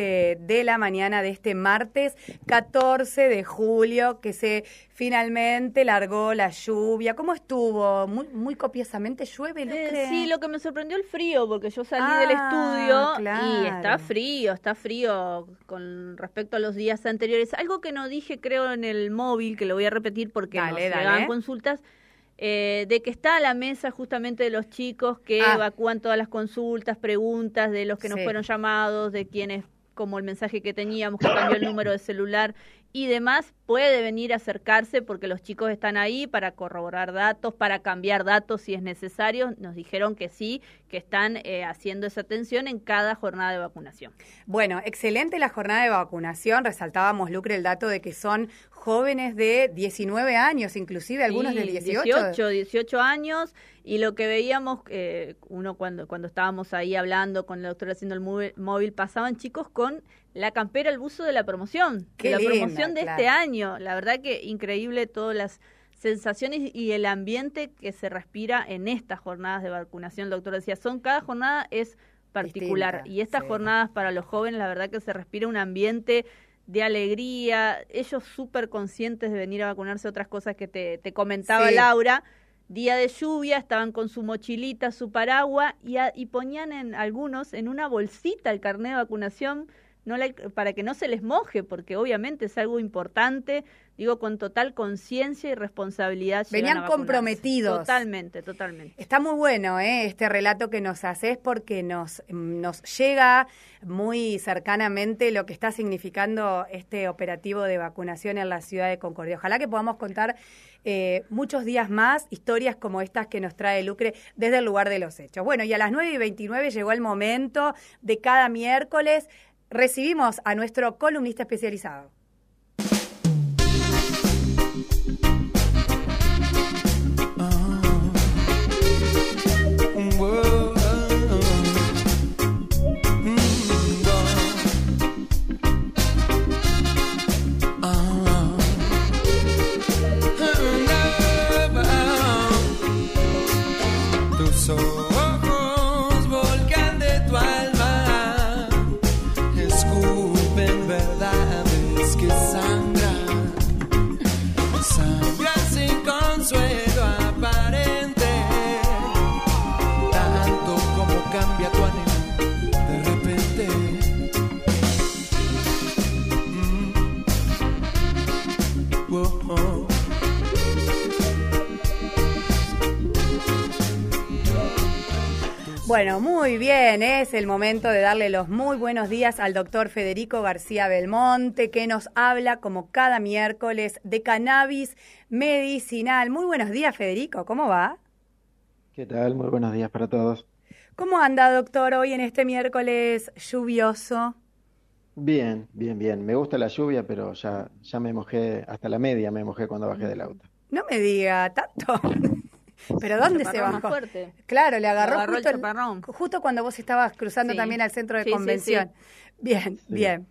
de la mañana de este martes 14 de julio, que se finalmente largó la lluvia. ¿Cómo estuvo? ¿Muy, muy copiosamente llueve? Eh, sí, lo que me sorprendió el frío, porque yo salí del ah, estudio y está frío, está frío con respecto a los días anteriores. Algo que no dije, creo, en el móvil, que lo voy a repetir porque dale, nos consultas. Eh, de que está a la mesa justamente de los chicos que ah. evacúan todas las consultas, preguntas de los que no fueron llamados, de quienes como el mensaje que teníamos, que cambió el número de celular y demás, puede venir a acercarse porque los chicos están ahí para corroborar datos, para cambiar datos si es necesario. Nos dijeron que sí, que están eh, haciendo esa atención en cada jornada de vacunación. Bueno, excelente la jornada de vacunación. Resaltábamos, Lucre, el dato de que son jóvenes de 19 años, inclusive algunos de 18. 18, 18 años. Y lo que veíamos, eh, uno cuando, cuando estábamos ahí hablando con la doctora haciendo el móvil, pasaban chicos con la campera, el buzo de la promoción, de la promoción de este año. La verdad que increíble todas las sensaciones y el ambiente que se respira en estas jornadas de vacunación. El doctor decía, son cada jornada es particular y estas jornadas para los jóvenes, la verdad que se respira un ambiente de alegría, ellos súper conscientes de venir a vacunarse, otras cosas que te, te comentaba Laura. Día de lluvia, estaban con su mochilita, su paraguas y, y ponían en algunos en una bolsita el carnet de vacunación no para que no se les moje, porque obviamente es algo importante, digo, con total conciencia y responsabilidad. Venían comprometidos. Totalmente, totalmente. Está muy bueno ¿eh? este relato que nos haces porque nos, nos llega muy cercanamente lo que está significando este operativo de vacunación en la ciudad de Concordia. Ojalá que podamos contar eh, muchos días más historias como estas que nos trae Lucre desde el lugar de los hechos. Bueno, y a las 9 y 29 llegó el momento de cada miércoles recibimos a nuestro columnista especializado. Bueno, muy bien, es el momento de darle los muy buenos días al doctor Federico García Belmonte, que nos habla como cada miércoles de cannabis medicinal. Muy buenos días, Federico, ¿cómo va? ¿Qué tal? Muy buenos días para todos. ¿Cómo anda, doctor, hoy en este miércoles lluvioso? Bien, bien, bien. Me gusta la lluvia, pero ya, ya me mojé, hasta la media me mojé cuando bajé del auto. No me diga tanto. ¿Pero dónde se bajó? fuerte. Claro, le agarró, justo, justo, cuando vos estabas cruzando también al centro de convención. bien, bien.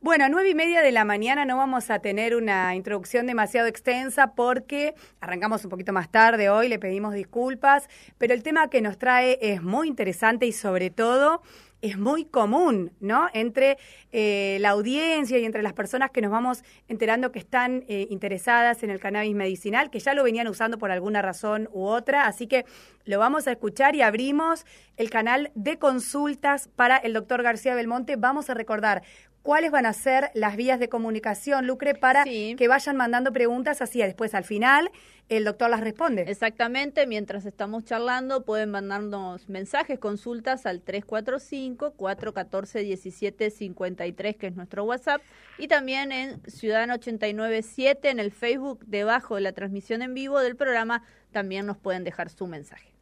Bueno, a nueve y media de la mañana no vamos a tener una introducción demasiado extensa porque arrancamos un poquito más tarde hoy, le pedimos disculpas, pero el tema que nos trae es muy interesante y sobre todo es muy común, ¿no? Entre eh, la audiencia y entre las personas que nos vamos enterando que están eh, interesadas en el cannabis medicinal, que ya lo venían usando por alguna razón u otra. Así que lo vamos a escuchar y abrimos el canal de consultas para el doctor García Belmonte. Vamos a recordar cuáles van a ser las vías de comunicación, Lucre, para que vayan mandando preguntas así después al final el doctor las responde. Exactamente, mientras estamos charlando pueden mandarnos mensajes, consultas al 345-414-1753, que es nuestro WhatsApp, y también en Ciudadano 897 en el Facebook, debajo de la transmisión en vivo del programa, también nos pueden dejar su mensaje.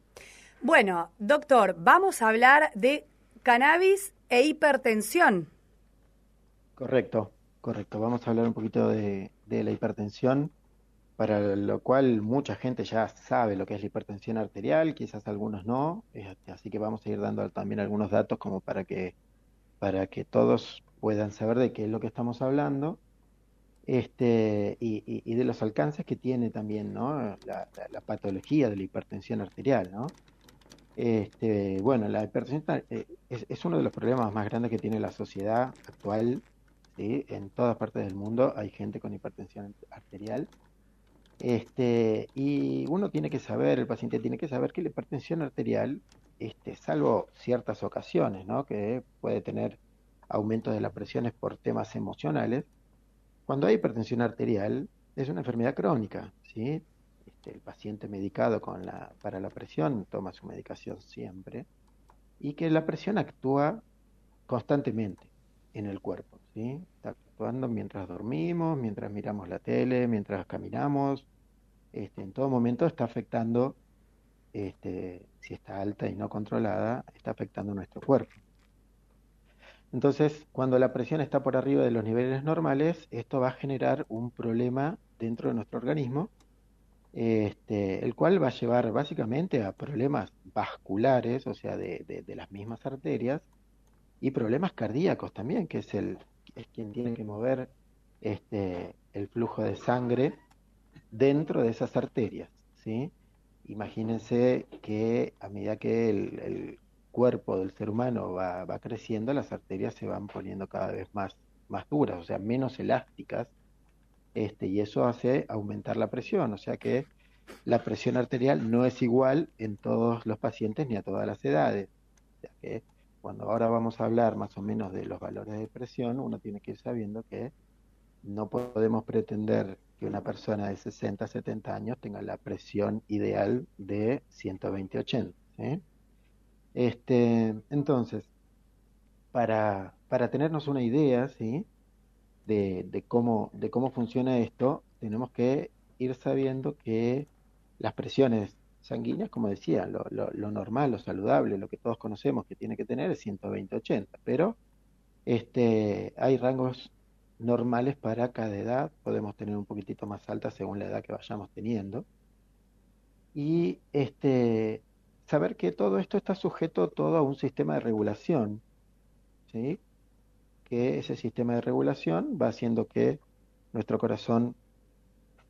Bueno, doctor, vamos a hablar de cannabis e hipertensión. Correcto, correcto. Vamos a hablar un poquito de, la hipertensión, para lo cual mucha gente ya sabe lo que es la hipertensión arterial, quizás algunos no, este, así que vamos a ir dando también algunos datos como para que, para que todos puedan saber de qué es lo que estamos hablando este, y, de los alcances que tiene también ¿no? la, patología de la hipertensión arterial. ¿no? Este, bueno, la hipertensión eh, es, uno de los problemas más grandes que tiene la sociedad actual. En todas partes del mundo hay gente con hipertensión arterial. Este, y uno tiene que saber, el paciente tiene que saber que la hipertensión arterial, este, salvo ciertas ocasiones, ¿no? que puede tener aumento de las presiones por temas emocionales, cuando hay hipertensión arterial es una enfermedad crónica, ¿sí? Este, el paciente medicado con la, para la presión toma su medicación siempre y que la presión actúa constantemente en el cuerpo, Está actuando mientras dormimos, mientras miramos la tele, mientras caminamos, este, en todo momento está afectando, este, si está alta y no controlada, está afectando nuestro cuerpo. Entonces, cuando la presión está por arriba de los niveles normales, esto va a generar un problema dentro de nuestro organismo, este, el cual va a llevar básicamente a problemas vasculares, o sea, de, las mismas arterias, y problemas cardíacos también, que es, el, es quien tiene que mover este, el flujo de sangre dentro de esas arterias. ¿sí? Imagínense que a medida que el cuerpo del ser humano va, va, creciendo, las arterias se van poniendo cada vez más, más duras, o sea, menos elásticas, este, y eso hace aumentar la presión, o sea que la presión arterial no es igual en todos los pacientes ni a todas las edades. O sea que cuando ahora vamos a hablar más o menos de los valores de presión, uno tiene que ir sabiendo que no podemos pretender que una persona de 60, 70 años tenga la presión ideal de 120-80. ¿sí? Este, entonces, para, para tenernos una idea, ¿sí? De, de, cómo, de cómo funciona esto, tenemos que ir sabiendo que las presiones sanguíneas, como decía, lo, lo, normal, lo saludable, lo que todos conocemos que tiene que tener es 120-80, pero este, hay rangos normales para cada edad, podemos tener un poquitito más alta según la edad que vayamos teniendo. Y este, saber que todo esto está sujeto todo a un sistema de regulación, ¿sí? que ese sistema de regulación va haciendo que nuestro corazón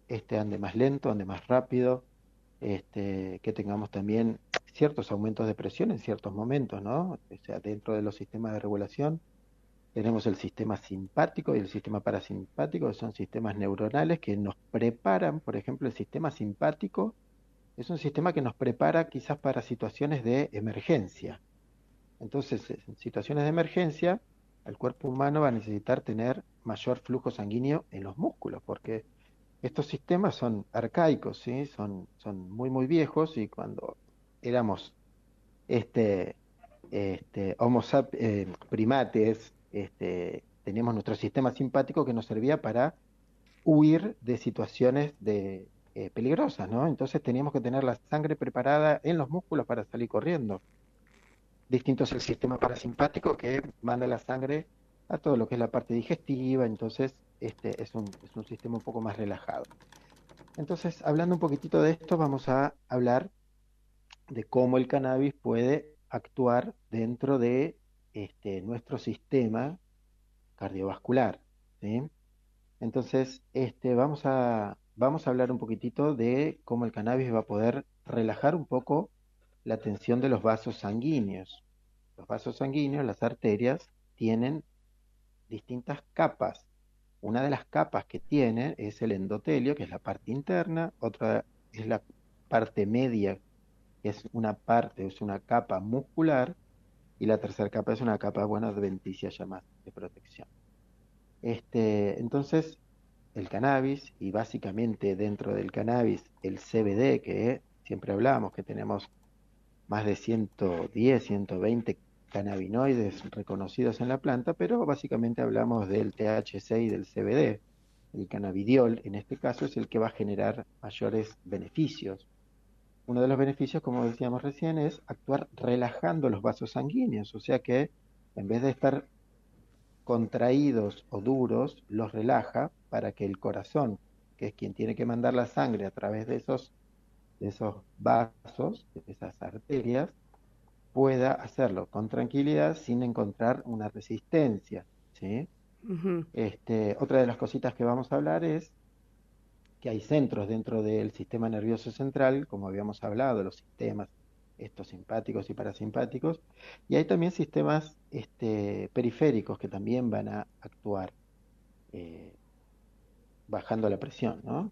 este, ande más lento, ande más rápido, este, que tengamos también ciertos aumentos de presión en ciertos momentos, ¿no? O sea, dentro de los sistemas de regulación tenemos el sistema simpático y el sistema parasimpático, que son sistemas neuronales que nos preparan, por ejemplo, el sistema simpático es un sistema que nos prepara quizás para situaciones de emergencia. Entonces, en situaciones de emergencia, el cuerpo humano va a necesitar tener mayor flujo sanguíneo en los músculos, porque estos sistemas son arcaicos, ¿sí? son, son muy, muy viejos y cuando éramos este, este, homo eh, primates, este, teníamos nuestro sistema simpático que nos servía para huir de situaciones de, eh, peligrosas, ¿no? Entonces teníamos que tener la sangre preparada en los músculos para salir corriendo. Distinto es el sistema parasimpático que manda la sangre a todo lo que es la parte digestiva, entonces este es un, sistema un poco más relajado. Entonces, hablando un poquitito de esto, vamos a hablar de cómo el cannabis puede actuar dentro de este, nuestro sistema cardiovascular. Entonces, este, vamos a hablar un poquitito de cómo el cannabis va a poder relajar un poco la tensión de los vasos sanguíneos. Los vasos sanguíneos, las arterias, tienen distintas capas. Una de las capas que tiene es el endotelio, que es la parte interna, otra es la parte media, que es una parte, es una capa muscular, y la tercera capa es una capa, bueno, adventicia ya más de protección. Este, entonces, el cannabis y básicamente dentro del cannabis el CBD, que siempre hablamos que tenemos más de 110, 120 cannabinoides reconocidos en la planta, pero básicamente hablamos del THC y del CBD. El cannabidiol, en este caso, es el que va a generar mayores beneficios. Uno de los beneficios, como decíamos recién, es actuar relajando los vasos sanguíneos, o sea que en vez de estar contraídos o duros, los relaja para que el corazón, que es quien tiene que mandar la sangre a través de esos, de esos vasos, de esas arterias, pueda hacerlo con tranquilidad sin encontrar una resistencia. ¿sí? este, otra de las cositas que vamos a hablar es que hay centros dentro del sistema nervioso central, como habíamos hablado, los sistemas estos simpáticos y parasimpáticos, y hay también sistemas este, periféricos que también van a actuar eh, bajando la presión, ¿no?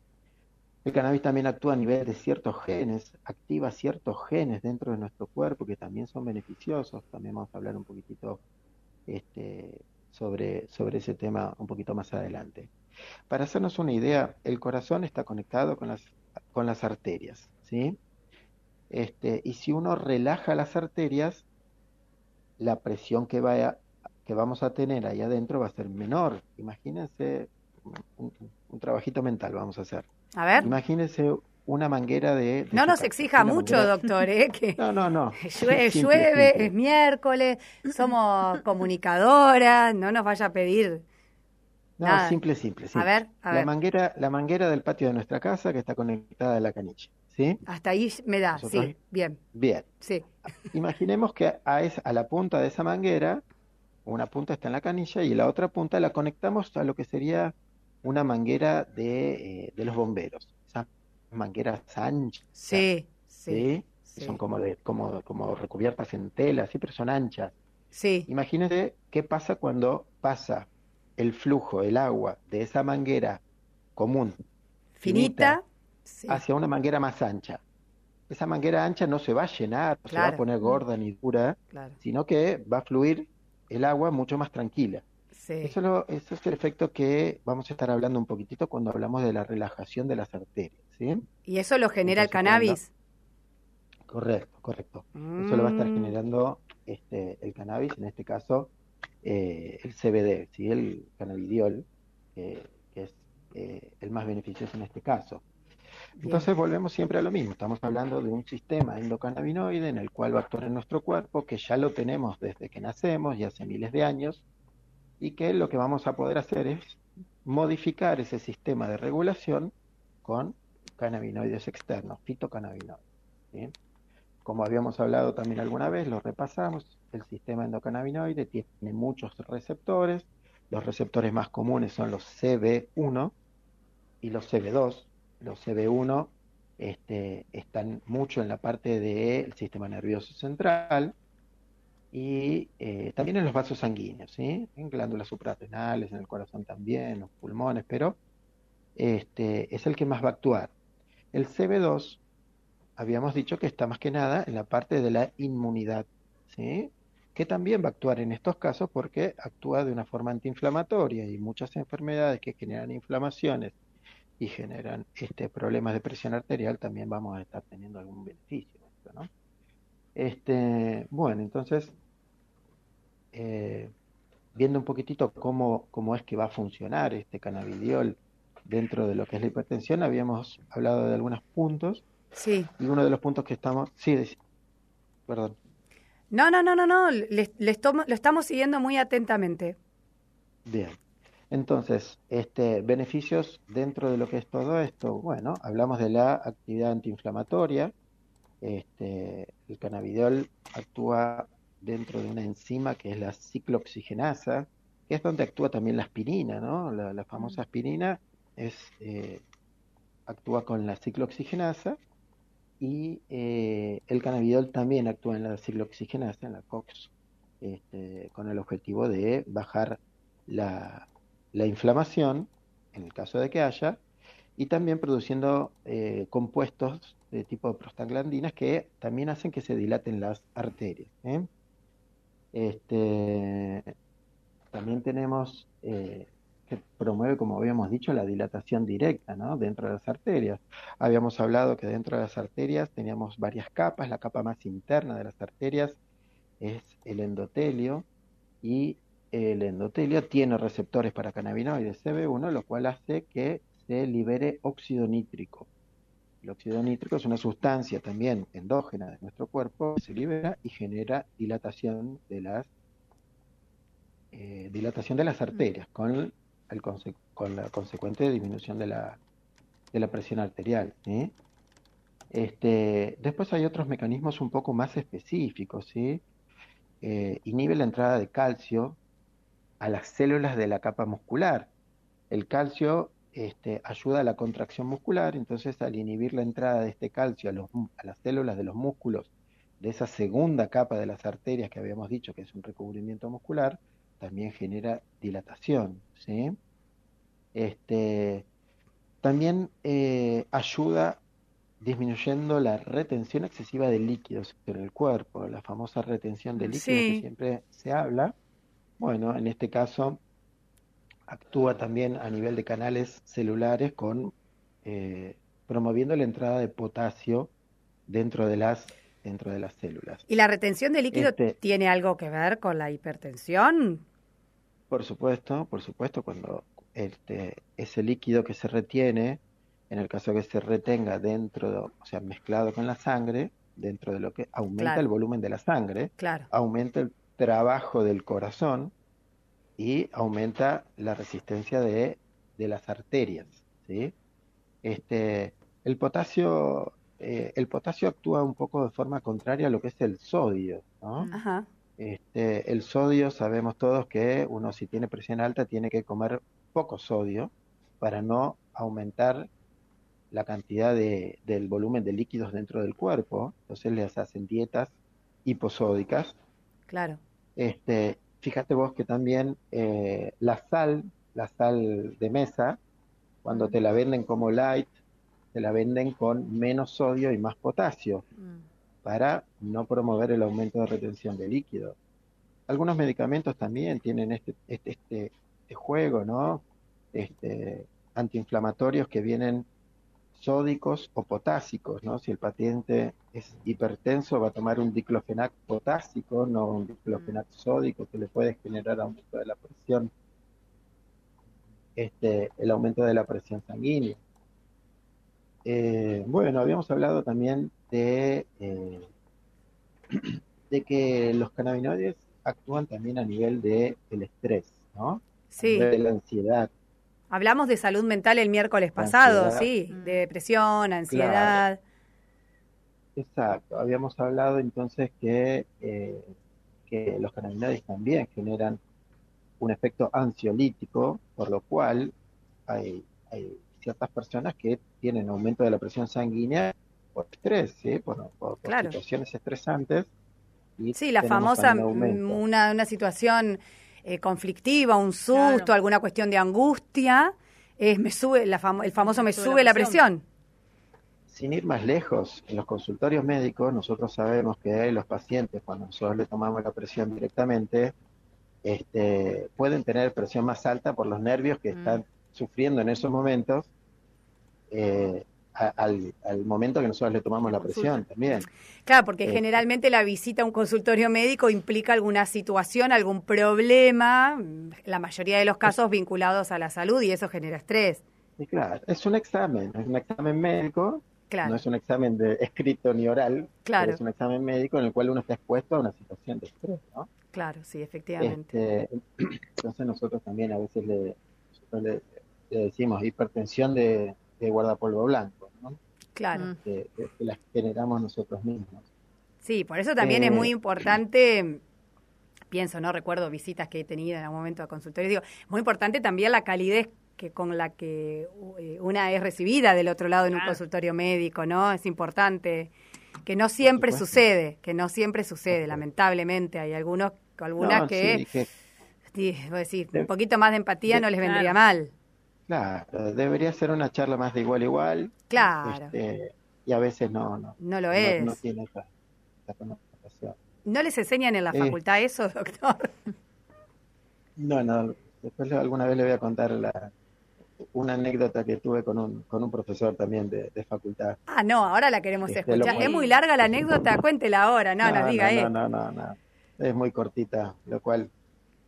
El cannabis también actúa a nivel de ciertos genes, activa ciertos genes dentro de nuestro cuerpo que también son beneficiosos. También vamos a hablar un poquitito este, sobre, sobre ese tema un poquito más adelante. Para hacernos una idea, el corazón está conectado con las, con las arterias, ¿sí? Este, y si uno relaja las arterias, la presión que, vaya, que vamos a tener ahí adentro va a ser menor. Imagínense un trabajito mental, vamos a hacer. A ver. Imagínese una manguera de... no nos exija mucho, doctor, ¿eh? Que no, no, no. Llueve, es miércoles, somos comunicadoras, no nos vaya a pedir... No, simple, simple, A ver, a la Manguera, la manguera del patio de nuestra casa que está conectada a la canilla, ¿sí? Hasta ahí me da, sí, bien. Bien. Sí. Imaginemos que a, a la punta de esa manguera, una punta está en la canilla y la otra punta la conectamos a lo que sería una manguera de, eh, de los bomberos, esas mangueras anchas. Sí, sí. Son como, de, como, como recubiertas en tela, sí, pero son anchas. Sí. Imagínate qué pasa cuando pasa el flujo, el agua de esa manguera común, finita, hacia una manguera más ancha. Esa manguera ancha no se va a llenar, no se va a poner gorda ni dura, sino que va a fluir el agua mucho más tranquila. Eso, es el efecto que vamos a estar hablando un poquitito cuando hablamos de la relajación de las arterias. ¿sí? ¿Y eso lo genera el cannabis? Correcto, correcto. Eso lo va a estar mm. generando este, el cannabis, en este caso eh, el CBD, ¿sí? el cannabidiol, que es eh, el más beneficioso en este caso. Entonces volvemos siempre a lo mismo, estamos hablando de un sistema endocannabinoide en el cual va a actuar en nuestro cuerpo, que ya lo tenemos desde que nacemos y hace miles de años, y que lo que vamos a poder hacer es modificar ese sistema de regulación con cannabinoides externos, fitocannabinoides. Como habíamos hablado también alguna vez, lo repasamos, el sistema endocannabinoide tiene muchos receptores, los receptores más comunes son los CB1 y los CB2. Los CB1 este, están mucho en la parte del sistema nervioso central, y eh, también en los vasos sanguíneos, ¿sí? en glándulas suprarrenales, en el corazón también, en los pulmones, pero este, es el que más va a actuar. El CB2, habíamos dicho que está más que nada en la parte de la inmunidad, ¿sí? que también va a actuar en estos casos porque actúa de una forma antiinflamatoria y muchas enfermedades que generan inflamaciones y generan este, problemas de presión arterial también vamos a estar teniendo algún beneficio. ¿no? Este, bueno, entonces, eh, viendo un poquitito cómo, cómo es que va a funcionar este cannabidiol dentro de lo que es la hipertensión, habíamos hablado de algunos puntos. Sí. Y uno de los puntos que estamos... Sí, perdón. No, no, no, no, no, le, lo estamos siguiendo muy atentamente. Bien. Entonces, este, beneficios dentro de lo que es todo esto. Bueno, hablamos de la actividad antiinflamatoria, este, el cannabidiol actúa dentro de una enzima que es la ciclooxigenasa, que es donde actúa también la aspirina, ¿no? La, famosa aspirina es, eh, actúa con la ciclooxigenasa y eh, el cannabidiol también actúa en la ciclooxigenasa, en la COX, este, con el objetivo de bajar la, la, inflamación, en el caso de que haya, y también produciendo eh, compuestos de tipo prostaglandinas que también hacen que se dilaten las arterias. ¿eh? Este, también tenemos eh, que promueve, como habíamos dicho, la dilatación directa ¿no? dentro de las arterias. Habíamos hablado que dentro de las arterias teníamos varias capas. La capa más interna de las arterias es el endotelio y el endotelio tiene receptores para cannabinoides CB1, lo cual hace que libere óxido nítrico. El óxido nítrico es una sustancia también endógena de nuestro cuerpo que se libera y genera dilatación de las eh, dilatación de las arterias con, el con la consecuente disminución de la, de la presión arterial. Este, después hay otros mecanismos un poco más específicos. Eh, inhibe la entrada de calcio a las células de la capa muscular. El calcio este, ayuda a la contracción muscular, entonces al inhibir la entrada de este calcio a, las células de los músculos de esa segunda capa de las arterias que habíamos dicho que es un recubrimiento muscular, también genera dilatación, ¿sí? Este, también eh, ayuda disminuyendo la retención excesiva de líquidos en el cuerpo, la famosa retención de líquidos que siempre se habla. Bueno, en este caso actúa también a nivel de canales celulares con eh, promoviendo la entrada de potasio dentro de las dentro de las células. ¿Y la retención de líquido este tiene algo que ver con la hipertensión? Por supuesto, por supuesto, cuando este, ese líquido que se retiene, en el caso que se retenga dentro, o sea, mezclado con la sangre, dentro de lo que aumenta el volumen de la sangre, aumenta el trabajo del corazón y aumenta la resistencia de, de las arterias, ¿sí? Este, el potasio, eh, el potasio actúa un poco de forma contraria a lo que es el sodio, ¿no? Este, el sodio sabemos todos que uno si tiene presión alta tiene que comer poco sodio para no aumentar la cantidad de, del volumen de líquidos dentro del cuerpo. Entonces les hacen dietas hiposódicas. Claro. Este, fíjate vos que también eh, la sal, la sal de mesa, cuando te la venden como light, te la venden con menos sodio y más potasio. Mm para no promover el aumento de retención de líquido. Algunos medicamentos también tienen este, este, este, este juego, ¿no? Este, antiinflamatorios que vienen sódicos o potásicos, ¿no? Si el paciente es hipertenso va a tomar un diclofenac potásico, no un diclofenac sódico que le puede generar aumento de la presión, este, el aumento de la presión sanguínea. Eh, bueno, habíamos hablado también de, eh, de que los cannabinoides actúan también a nivel del el estrés, ¿no? Sí. de la ansiedad. Hablamos de salud mental el miércoles pasado, sí, de depresión, ansiedad. Exacto, habíamos hablado entonces que, eh, que los cannabinoides también generan un efecto ansiolítico, por lo cual hay, hay ciertas personas que tienen aumento de la presión sanguínea por estrés, ¿sí? por, situaciones estresantes. sí, la famosa, mm, una, una situación eh, conflictiva, un susto, alguna cuestión de angustia, es, me sube la el famoso me, sube, la presión. Sin ir más lejos, en los consultorios médicos nosotros sabemos que los pacientes, cuando nosotros le tomamos la presión directamente, este, pueden tener presión más alta por los nervios que mm. están sufriendo en esos momentos eh, al, momento que nosotros le tomamos la presión también. Claro, porque eh, generalmente la visita a un consultorio médico implica alguna situación, algún problema, la mayoría de los casos vinculados a la salud y eso genera estrés. claro, es un examen, es un examen médico, no es un examen de escrito ni oral, claro. es un examen médico en el cual uno está expuesto a una situación de estrés, ¿no? Claro, sí, efectivamente. Este, entonces nosotros también a veces le decimos hipertensión de, de guardapolvo blanco, ¿no? Claro. Mm. Que, las generamos nosotros mismos. Sí, por eso también es muy eh, importante, pienso, no recuerdo visitas que he tenido en algún momento a consultorio, digo, muy importante también la calidez que con la que eh, una es recibida del otro lado en un consultorio médico, ¿no? Es importante que no siempre sucede, que no siempre sucede, lamentablemente hay algunos algunas que, decir, un poquito más de empatía no les vendría mal. Claro, debería ser una charla más de igual a igual. Claro. Este, y a veces no, no. No lo es. No, tiene esa, ¿No les enseñan en la eh. facultad eso, doctor? No, no. Después alguna vez le voy a contar la, una anécdota que tuve con un, con un profesor también de, facultad. Ah, no, ahora la queremos este, escuchar. Es muy larga la anécdota, cuéntela ahora, no, no nos diga, no, No, no, no, Es muy cortita, lo cual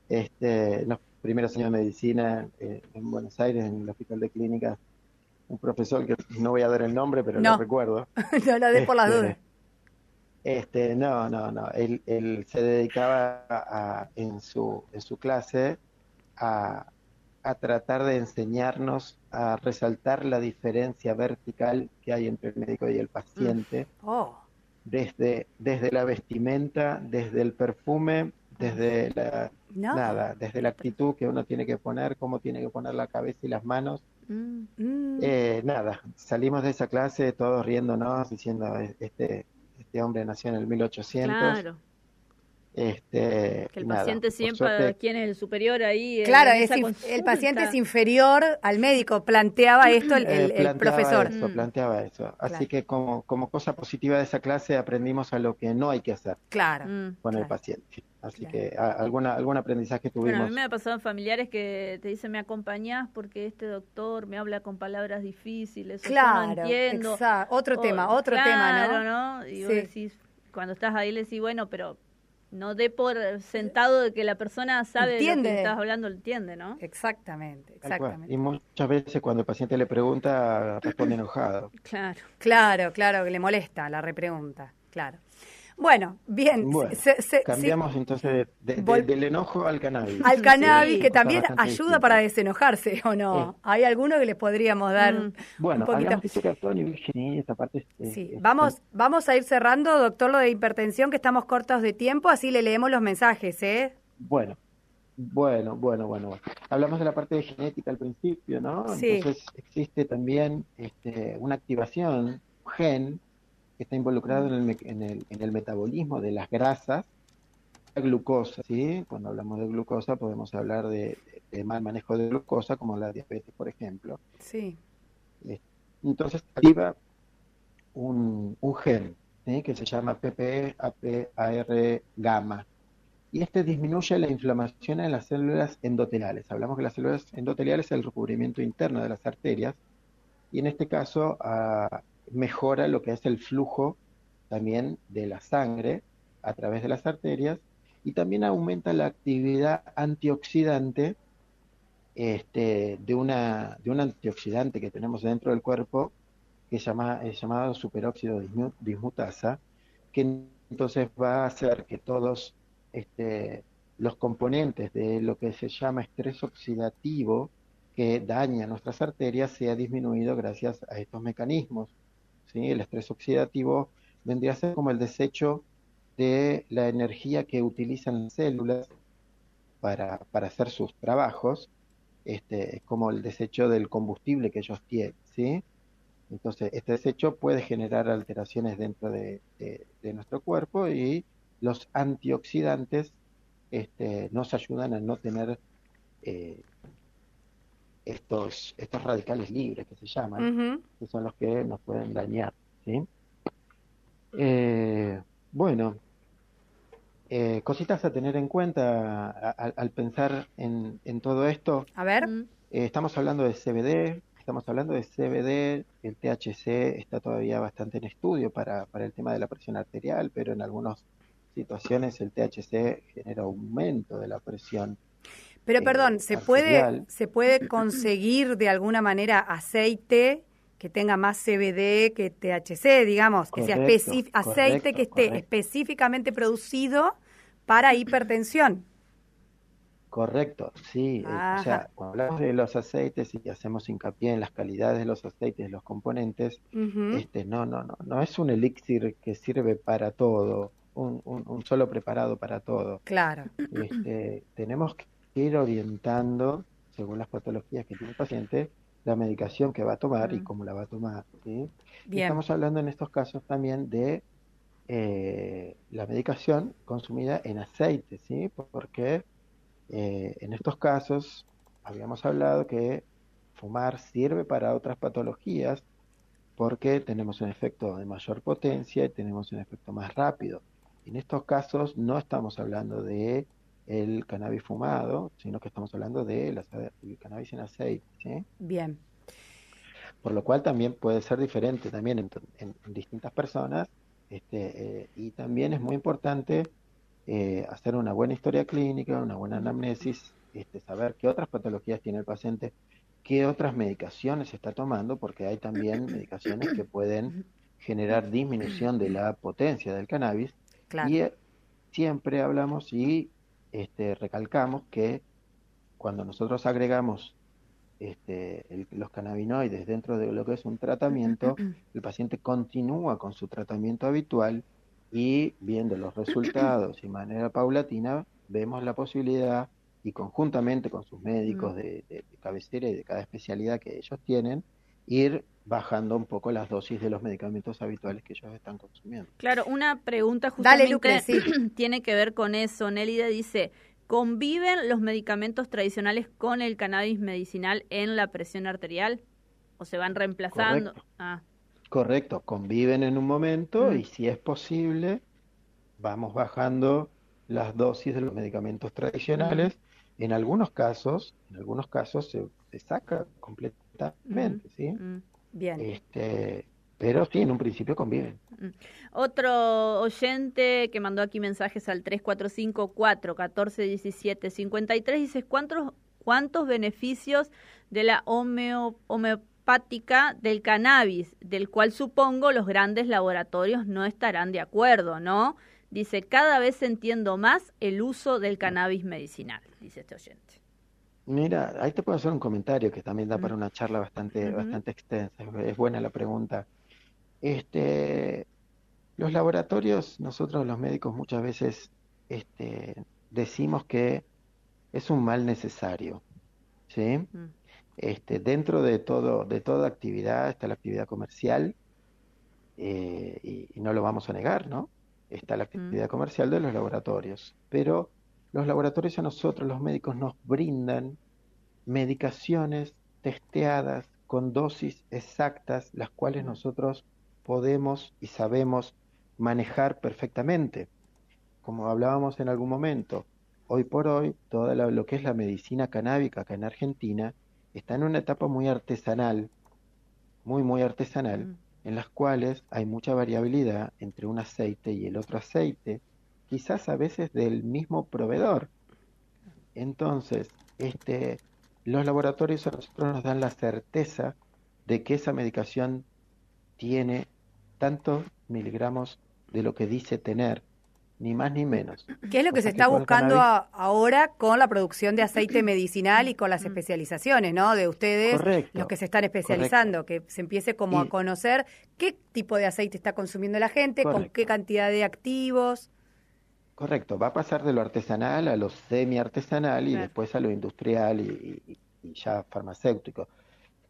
este, nos primeros años de medicina eh, en Buenos Aires, en el Hospital de Clínicas, un profesor que no voy a dar el nombre, pero lo recuerdo. no lo dé por las este, dudas. Este, no, no, no. Él, él se dedicaba a, en, su, en su clase a, a tratar de enseñarnos a resaltar la diferencia vertical que hay entre el médico y el paciente. Mm. Oh. Desde, desde la vestimenta, desde el perfume, desde la nada, desde la actitud que uno tiene que poner, cómo tiene que poner la cabeza y las manos. Mm. Mm. Eh, nada, salimos de esa clase todos riéndonos, diciendo, este, este hombre nació en el 1800. Claro. Este, que el paciente siempre, ¿quién es el superior ahí? Claro, el paciente es inferior al médico, planteaba esto el, eh, profesor. Eso, planteaba eso. Así que como, como cosa positiva de esa clase aprendimos a lo que no hay que hacer claro, con el paciente. Así que alguna, algún aprendizaje tuvimos. Bueno, a mí me ha pasado en familiares que te dicen, me acompañás porque este doctor me habla con palabras difíciles, claro, no entiendo. Otro tema, otro tema, ¿no? ¿no? Y vos decís, cuando estás ahí le decís, bueno, pero no dé por sentado de que la persona sabe de lo que estás hablando, entiende, ¿no? Exactamente, exactamente. Y muchas veces cuando el paciente le pregunta, responde enojado. Claro. Claro, claro, que le molesta la repregunta, claro. Bueno, bien. cambiamos entonces del enojo al cannabis. Al cannabis, que también ayuda para desenojarse, ¿o no? ¿Hay alguno que les podríamos dar mm. bueno, un poquito? esta parte sí, vamos, vamos a ir cerrando, doctor, lo de hipertensión, que estamos cortos de tiempo, así le leemos los mensajes, ¿eh? Bueno, bueno, bueno, bueno. Hablamos de la parte de genética al principio, ¿no? Entonces existe también este, una activación, un gen, que está involucrado en el, en el, en el metabolismo de las grasas, la glucosa, ¿sí? Cuando hablamos de glucosa podemos hablar de, mal manejo de glucosa, como la diabetes, por ejemplo. Sí. Eh, entonces activa un, un gen que se llama PPAPAR gamma. Y este disminuye la inflamación en las células endoteliales. Hablamos que las células endoteliales es el recubrimiento interno de las arterias. Y en este caso, a, mejora lo que es el flujo también de la sangre a través de las arterias y también aumenta la actividad antioxidante este, de, una, de un antioxidante que tenemos dentro del cuerpo que es, llama, es llamado superóxido dismutasa, que entonces va a hacer que todos este, los componentes de lo que se llama estrés oxidativo que daña nuestras arterias sea disminuido gracias a estos mecanismos. El estrés oxidativo vendría a ser como el desecho de la energía que utilizan las células para, para hacer sus trabajos, este, es como el desecho del combustible que ellos tienen, ¿sí? Entonces, este desecho puede generar alteraciones dentro de, nuestro cuerpo y los antioxidantes este, nos ayudan a no tener eh, estos, estos radicales libres que se llaman, que son los que nos pueden dañar. ¿sí? Eh, bueno, eh, cositas a tener en cuenta al pensar en, en, todo esto. A ver. Eh, estamos hablando de CBD, estamos hablando de CBD, el THC está todavía bastante en estudio para, para el tema de la presión arterial, pero en algunas situaciones el THC genera aumento de la presión pero perdón, ¿se puede, ¿se puede conseguir de alguna manera aceite que tenga más CBD que THC, digamos, que sea aceite que esté específicamente producido para hipertensión? Correcto, sí. Eh, o sea, cuando hablamos de los aceites y hacemos hincapié en las calidades de los aceites, de los componentes, este, no, no, no, no es un elixir que sirve para todo, un, un solo preparado para todo. Claro. Este, tenemos que ir orientando, según las patologías que tiene el paciente, la medicación que va a tomar y cómo la va a tomar. Estamos hablando en estos casos también de eh, la medicación consumida en aceite, ¿sí? porque eh, en estos casos habíamos hablado que fumar sirve para otras patologías porque tenemos un efecto de mayor potencia y tenemos un efecto más rápido. En estos casos no estamos hablando de el cannabis fumado, sino que estamos hablando de la, el cannabis en aceite. Bien. Por lo cual también puede ser diferente también en, distintas personas este, eh, y también es muy importante eh, hacer una buena historia clínica, una buena anamnesis, este, saber qué otras patologías tiene el paciente, qué otras medicaciones está tomando, porque hay también medicaciones que pueden generar disminución de la potencia del cannabis. Y eh, siempre hablamos y este, recalcamos que cuando nosotros agregamos este, los cannabinoides dentro de lo que es un tratamiento, el paciente continúa con su tratamiento habitual y viendo los resultados y de manera paulatina, vemos la posibilidad y conjuntamente con sus médicos de, cabecera y de cada especialidad que ellos tienen, ir bajando un poco las dosis de los medicamentos habituales que ellos están consumiendo. Claro, una pregunta justamente tiene que ver con eso. Nélida dice, ¿conviven los medicamentos tradicionales con el cannabis medicinal en la presión arterial? ¿O se van reemplazando? Correcto, ah. Correcto. conviven en un momento y si es posible, vamos bajando las dosis de los medicamentos tradicionales. En algunos casos, en algunos casos se, saca completamente, ¿sí? Bien. Este, pero sí, en un principio conviven. Otro oyente que mandó aquí mensajes al 3454 1417 53 dice, ¿cuántos, cuántos beneficios de la homeopática del cannabis, del cual supongo los grandes laboratorios no estarán de acuerdo, ¿no? Dice, cada vez entiendo más el uso del cannabis medicinal, dice este oyente. Mira, ahí te puedo hacer un comentario que también da para una charla bastante, bastante extensa. Es buena la pregunta. Este, los laboratorios, nosotros los médicos muchas veces este, decimos que es un mal necesario, ¿sí? Este, dentro de todo, de toda actividad está la actividad comercial eh, y, no lo vamos a negar, ¿no? Está la actividad comercial de los laboratorios, pero los laboratorios a nosotros, los médicos, nos brindan medicaciones testeadas con dosis exactas, las cuales nosotros podemos y sabemos manejar perfectamente. Como hablábamos en algún momento, hoy por hoy, toda lo que es la medicina canábica acá en Argentina está en una etapa muy artesanal, muy, muy artesanal, mm. en las cuales hay mucha variabilidad entre un aceite y el otro aceite, quizás a veces del mismo proveedor. Entonces, este, los laboratorios a nosotros nos dan la certeza de que esa medicación tiene tantos miligramos de lo que dice tener, ni más ni menos. ¿Qué es lo que se está buscando ahora con la producción de aceite medicinal y con las especializaciones, ¿no? De ustedes, los que se están especializando, que se empiece como a conocer qué tipo de aceite está consumiendo la gente, con qué cantidad de activos. Correcto, va a pasar de lo artesanal a lo semi-artesanal y después a lo industrial y, ya farmacéutico.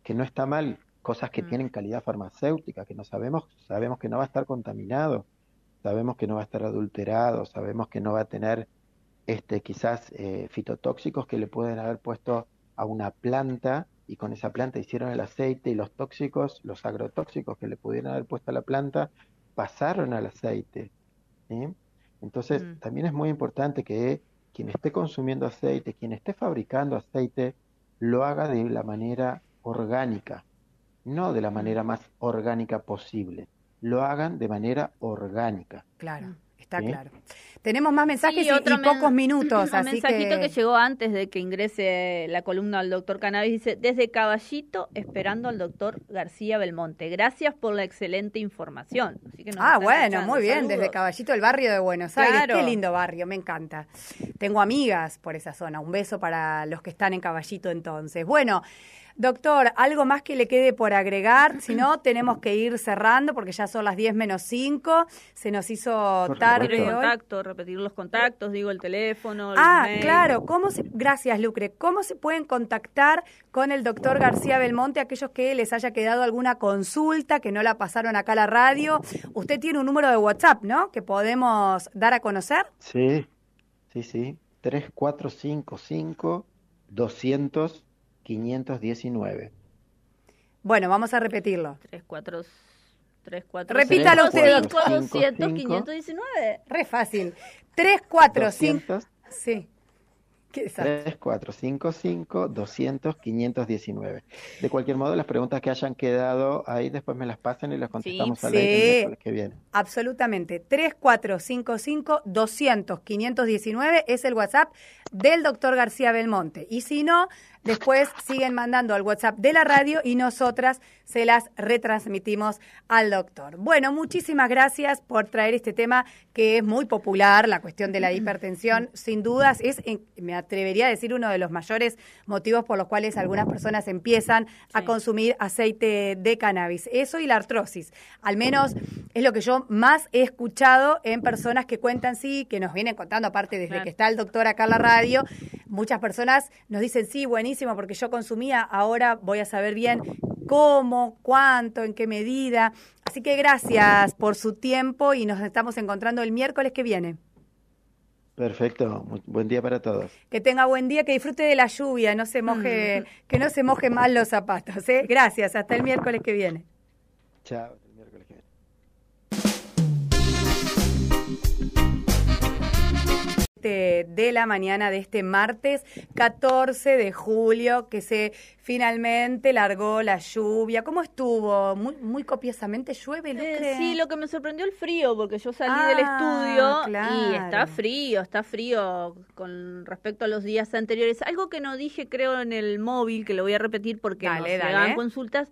Que no está mal, cosas que mm. tienen calidad farmacéutica, que no sabemos, sabemos que no va a estar contaminado, sabemos que no va a estar adulterado, sabemos que no va a tener este quizás eh, fitotóxicos que le pueden haber puesto a una planta y con esa planta hicieron el aceite y los tóxicos, los agrotóxicos que le pudieran haber puesto a la planta pasaron al aceite. ¿sí? Entonces, mm. también es muy importante que quien esté consumiendo aceite, quien esté fabricando aceite, lo haga de la manera orgánica, no de la manera más orgánica posible. Lo hagan de manera orgánica. Claro. Está claro. Tenemos más mensajes y, pocos minutos. Un mensajito que... llegó antes de que ingrese la columna al doctor Cannabis dice, desde Caballito esperando al doctor García Belmonte. Gracias por la excelente información. ah, bueno, muy bien, desde Caballito, el barrio de Buenos Aires. Qué lindo barrio, me encanta. Tengo amigas por esa zona. Un beso para los que están en Caballito entonces. Bueno. Doctor, ¿algo más que le quede por agregar? Si no, tenemos que ir cerrando porque ya son las 10 menos 5. Se nos hizo tarde hoy. Contacto, repetir los contactos, digo el teléfono. ah, claro. ¿Cómo Gracias, Lucre. ¿Cómo se pueden contactar con el doctor García Belmonte aquellos que les haya quedado alguna consulta, que no la pasaron acá a la radio? Usted tiene un número de WhatsApp, ¿no? Que podemos dar a conocer. Sí, sí, sí. 3455 200 519. Bueno, vamos a repetirlo. 3, 4, 3, 4, Repítalo usted. 200, 519. Re fácil. 3, 4, 5. Sí. 3455 200 519. De cualquier modo, las preguntas que hayan quedado ahí después me las pasen y las contestamos a la sí, que viene. Absolutamente. 3455 200 519 es el WhatsApp del doctor García Belmonte. Y si no, después siguen mandando al WhatsApp de la radio y nosotras se las retransmitimos al doctor. Bueno, muchísimas gracias por traer este tema que es muy popular, la cuestión de la hipertensión. Sin dudas, es, me atrevería a decir, uno de los mayores motivos por los cuales algunas personas empiezan a consumir aceite de cannabis. Eso y la artrosis. Al menos es lo que yo más he escuchado en personas que cuentan, sí, que nos vienen contando, aparte desde que está el doctor acá en la radio Muchas personas nos dicen, sí, buenísimo, porque yo consumía, ahora voy a saber bien. cómo, cuánto, en qué medida. Así que gracias por su tiempo y nos estamos encontrando el miércoles que viene. Perfecto, buen día para todos. Que tenga buen día, que disfrute de la lluvia, no se moje, mm. que no se moje mal los zapatos. ¿eh? Gracias, hasta el miércoles que viene. Chao. De la mañana de este martes 14 de julio, que se finalmente largó la lluvia. ¿Cómo estuvo? ¿Muy, muy copiosamente llueve, Lucre? Eh, sí, lo que me sorprendió el frío, porque yo salí del ah, estudio y está frío, está frío con respecto a los días anteriores. Algo que no dije, creo, en el móvil, que lo voy a repetir porque dale, nos consultas.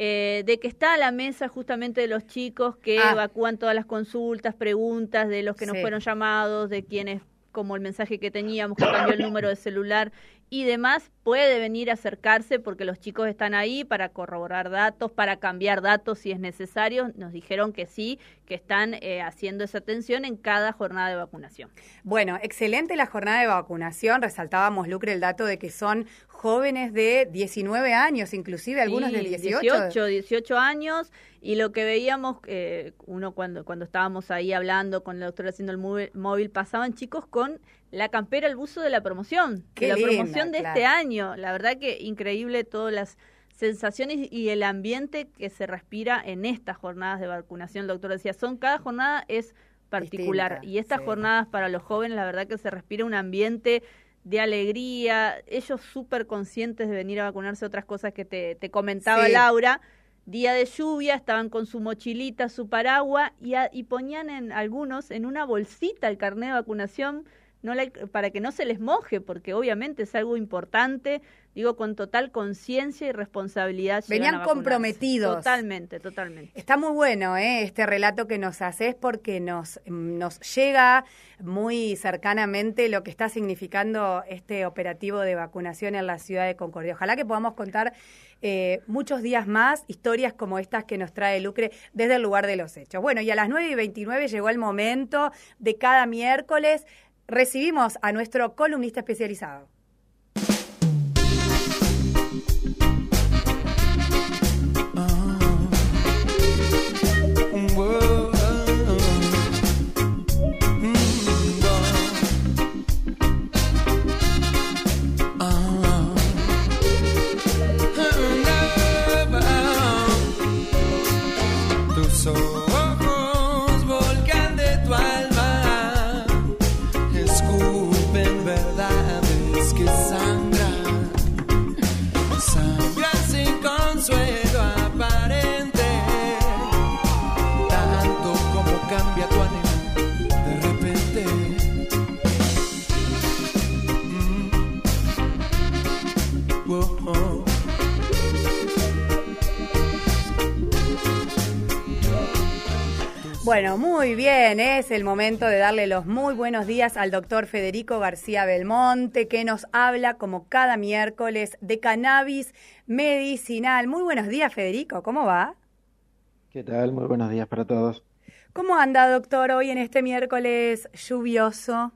Eh, de que está a la mesa justamente de los chicos que ah. evacúan todas las consultas, preguntas, de los que no fueron llamados, de quienes como el mensaje que teníamos, que cambió el número de celular y demás, puede venir a acercarse porque los chicos están ahí para corroborar datos, para cambiar datos si es necesario. Nos dijeron que sí, que están eh, haciendo esa atención en cada jornada de vacunación. Bueno, excelente la jornada de vacunación. Resaltábamos, Lucre, el dato de que son jóvenes de 19 años, inclusive algunos de 18. 18, 18 años. Y lo que veíamos, eh, uno cuando, cuando estábamos ahí hablando con la doctora haciendo el móvil, pasaban chicos con la campera, el buzo de la promoción, de la promoción de este año. La verdad que increíble todas las sensaciones y el ambiente que se respira en estas jornadas de vacunación. El doctor decía, son cada jornada es particular y estas jornadas para los jóvenes, la verdad que se respira un ambiente de alegría, ellos súper conscientes de venir a vacunarse, otras cosas que te, te comentaba Laura. Día de lluvia, estaban con su mochilita, su paraguas y, y ponían en algunos en una bolsita el carnet de vacunación no para que no se les moje, porque obviamente es algo importante, digo, con total conciencia y responsabilidad. Venían comprometidos. Totalmente, totalmente. Está muy bueno ¿eh? este relato que nos haces porque nos, nos llega muy cercanamente lo que está significando este operativo de vacunación en la ciudad de Concordia. Ojalá que podamos contar eh, muchos días más historias como estas que nos trae Lucre desde el lugar de los hechos. Bueno, y a las 9 y 29 llegó el momento de cada miércoles recibimos a nuestro columnista especializado. Bueno, muy bien, es el momento de darle los muy buenos días al doctor Federico García Belmonte, que nos habla como cada miércoles de cannabis medicinal. Muy buenos días, Federico, ¿cómo va? ¿Qué tal? Muy buenos días para todos. ¿Cómo anda, doctor, hoy en este miércoles lluvioso?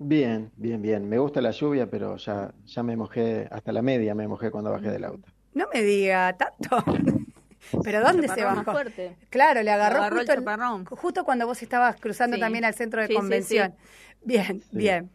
Bien, bien, bien. Me gusta la lluvia, pero ya, ya me mojé, hasta la media me mojé cuando bajé del auto. No me diga tanto. ¿Pero dónde se bajó? Fuerte. Claro, le agarró, justo, justo, cuando vos estabas cruzando también al centro de convención. bien, bien.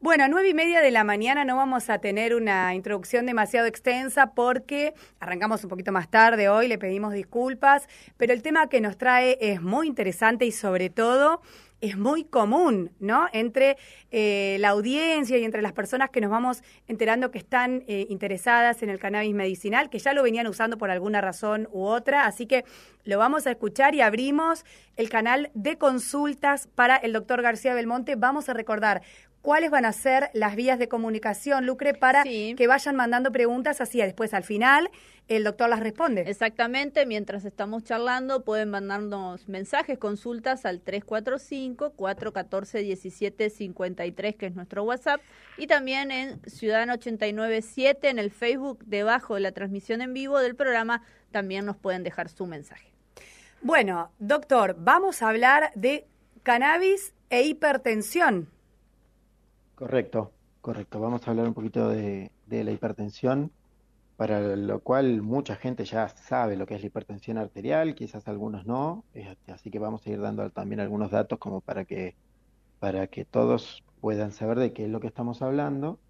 Bueno, a nueve y media de la mañana no vamos a tener una introducción demasiado extensa porque arrancamos un poquito más tarde hoy, le pedimos disculpas, pero el tema que nos trae es muy interesante y sobre todo es muy común, ¿no? Entre eh, la audiencia y entre las personas que nos vamos enterando que están eh, interesadas en el cannabis medicinal, que ya lo venían usando por alguna razón u otra. Así que lo vamos a escuchar y abrimos el canal de consultas para el doctor García Belmonte. Vamos a recordar cuáles van a ser las vías de comunicación, Lucre, para que vayan mandando preguntas así después al final el doctor las responde. Exactamente, mientras estamos charlando pueden mandarnos mensajes, consultas al 345-414-1753, que es nuestro WhatsApp, y también en Ciudadano 897 en el Facebook, debajo de la transmisión en vivo del programa, también nos pueden dejar su mensaje. Bueno, doctor, vamos a hablar de cannabis e hipertensión. Correcto, correcto. Vamos a hablar un poquito de, la hipertensión, para lo cual mucha gente ya sabe lo que es la hipertensión arterial, quizás algunos no, este, así que vamos a ir dando también algunos datos como para que, para que todos puedan saber de qué es lo que estamos hablando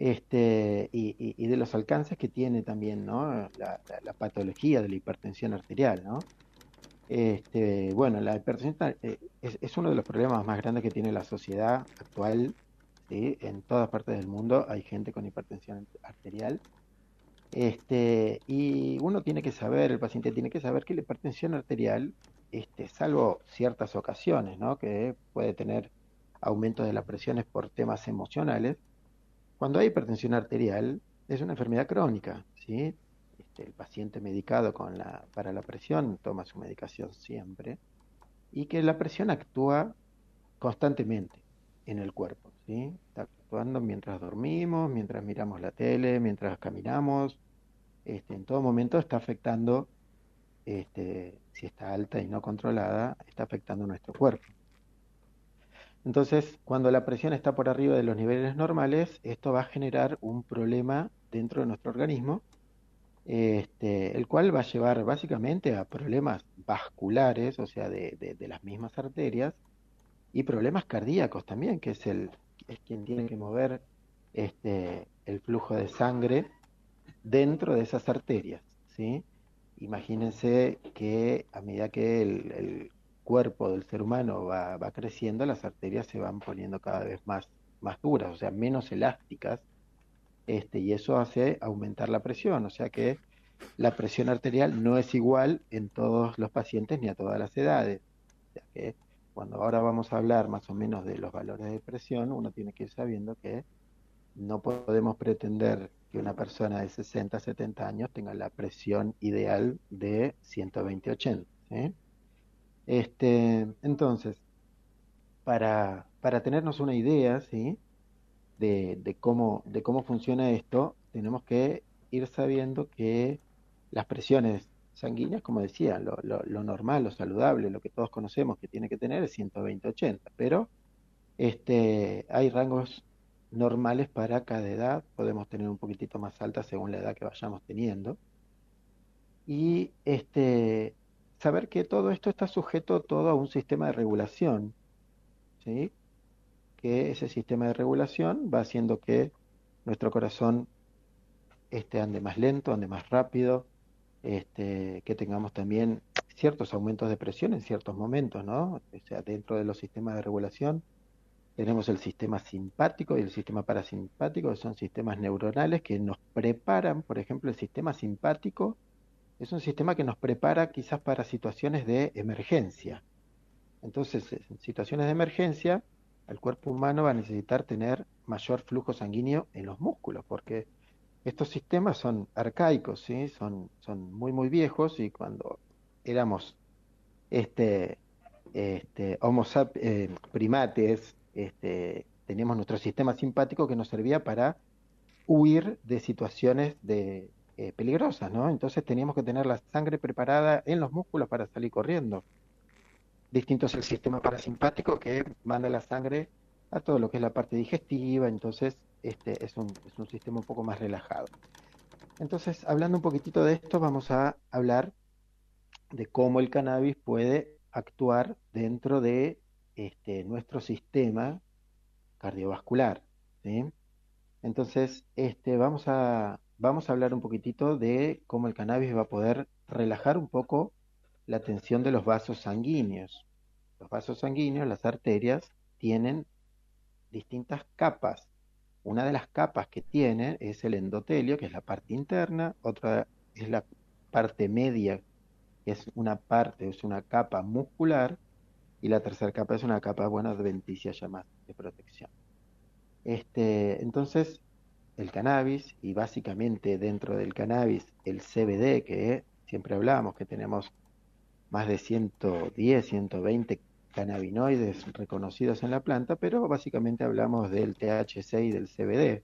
este, y, de los alcances que tiene también ¿no? la, patología de la hipertensión arterial. ¿no? Este, bueno, la hipertensión eh, es, es, uno de los problemas más grandes que tiene la sociedad actual. ¿Sí? En todas partes del mundo hay gente con hipertensión arterial este, y uno tiene que saber, el paciente tiene que saber que la hipertensión arterial, este, salvo ciertas ocasiones, ¿no? que puede tener aumento de las presiones por temas emocionales, cuando hay hipertensión arterial es una enfermedad crónica, ¿sí? Este, el paciente medicado con la, para la presión toma su medicación siempre y que la presión actúa constantemente en el cuerpo, ¿sí? actuando mientras dormimos, mientras miramos la tele, mientras caminamos. Este, en todo momento está afectando, este, si está alta y no controlada, está afectando nuestro cuerpo. Entonces, cuando la presión está por arriba de los niveles normales, esto va a generar un problema dentro de nuestro organismo, este, el cual va a llevar básicamente a problemas vasculares, o sea, de, de las mismas arterias, y problemas cardíacos también, que es el, es quien tiene que mover este, el flujo de sangre dentro de esas arterias. ¿sí? Imagínense que a medida que el, cuerpo del ser humano va, creciendo, las arterias se van poniendo cada vez más, más duras, o sea, menos elásticas, este, y eso hace aumentar la presión, o sea que la presión arterial no es igual en todos los pacientes ni a todas las edades. O sea que cuando ahora vamos a hablar más o menos de los valores de presión, uno tiene que ir sabiendo que no podemos pretender que una persona de 60, 70 años tenga la presión ideal de 120-80. Este, entonces, para, para tenernos una idea ¿sí? de, de, cómo, de cómo funciona esto, tenemos que ir sabiendo que las presiones sanguíneas, como decía, lo, lo, normal, lo saludable, lo que todos conocemos que tiene que tener es 120-80, pero este, hay rangos normales para cada edad, podemos tener un poquitito más alta según la edad que vayamos teniendo. Y este, saber que todo esto está sujeto todo a un sistema de regulación, ¿sí? que ese sistema de regulación va haciendo que nuestro corazón este, ande más lento, ande más rápido, este, que tengamos también ciertos aumentos de presión en ciertos momentos, ¿no? O sea, dentro de los sistemas de regulación tenemos el sistema simpático y el sistema parasimpático, que son sistemas neuronales que nos preparan, por ejemplo, el sistema simpático es un sistema que nos prepara quizás para situaciones de emergencia. Entonces, en situaciones de emergencia, el cuerpo humano va a necesitar tener mayor flujo sanguíneo en los músculos, porque estos sistemas son arcaicos, ¿sí? son, son muy, muy viejos y cuando éramos este, este, homo eh, primates, este, teníamos nuestro sistema simpático que nos servía para huir de situaciones de, eh, peligrosas, ¿no? Entonces teníamos que tener la sangre preparada en los músculos para salir corriendo. Distinto es el sistema parasimpático que manda la sangre a todo lo que es la parte digestiva, entonces este es un, es un sistema un poco más relajado. Entonces, hablando un poquitito de esto, vamos a hablar de cómo el cannabis puede actuar dentro de este, nuestro sistema cardiovascular. Entonces, este, vamos, a, vamos a hablar un poquitito de cómo el cannabis va a poder relajar un poco la tensión de los vasos sanguíneos. Los vasos sanguíneos, las arterias, tienen distintas capas. Una de las capas que tiene es el endotelio, que es la parte interna, otra es la parte media, que es una parte, es una capa muscular, y la tercera capa es una capa, buena adventicia ya más de protección. Este, entonces, el cannabis, y básicamente dentro del cannabis, el CBD, que siempre hablamos que tenemos más de 110, 120 cannabinoides reconocidos en la planta, pero básicamente hablamos del THC y del CBD.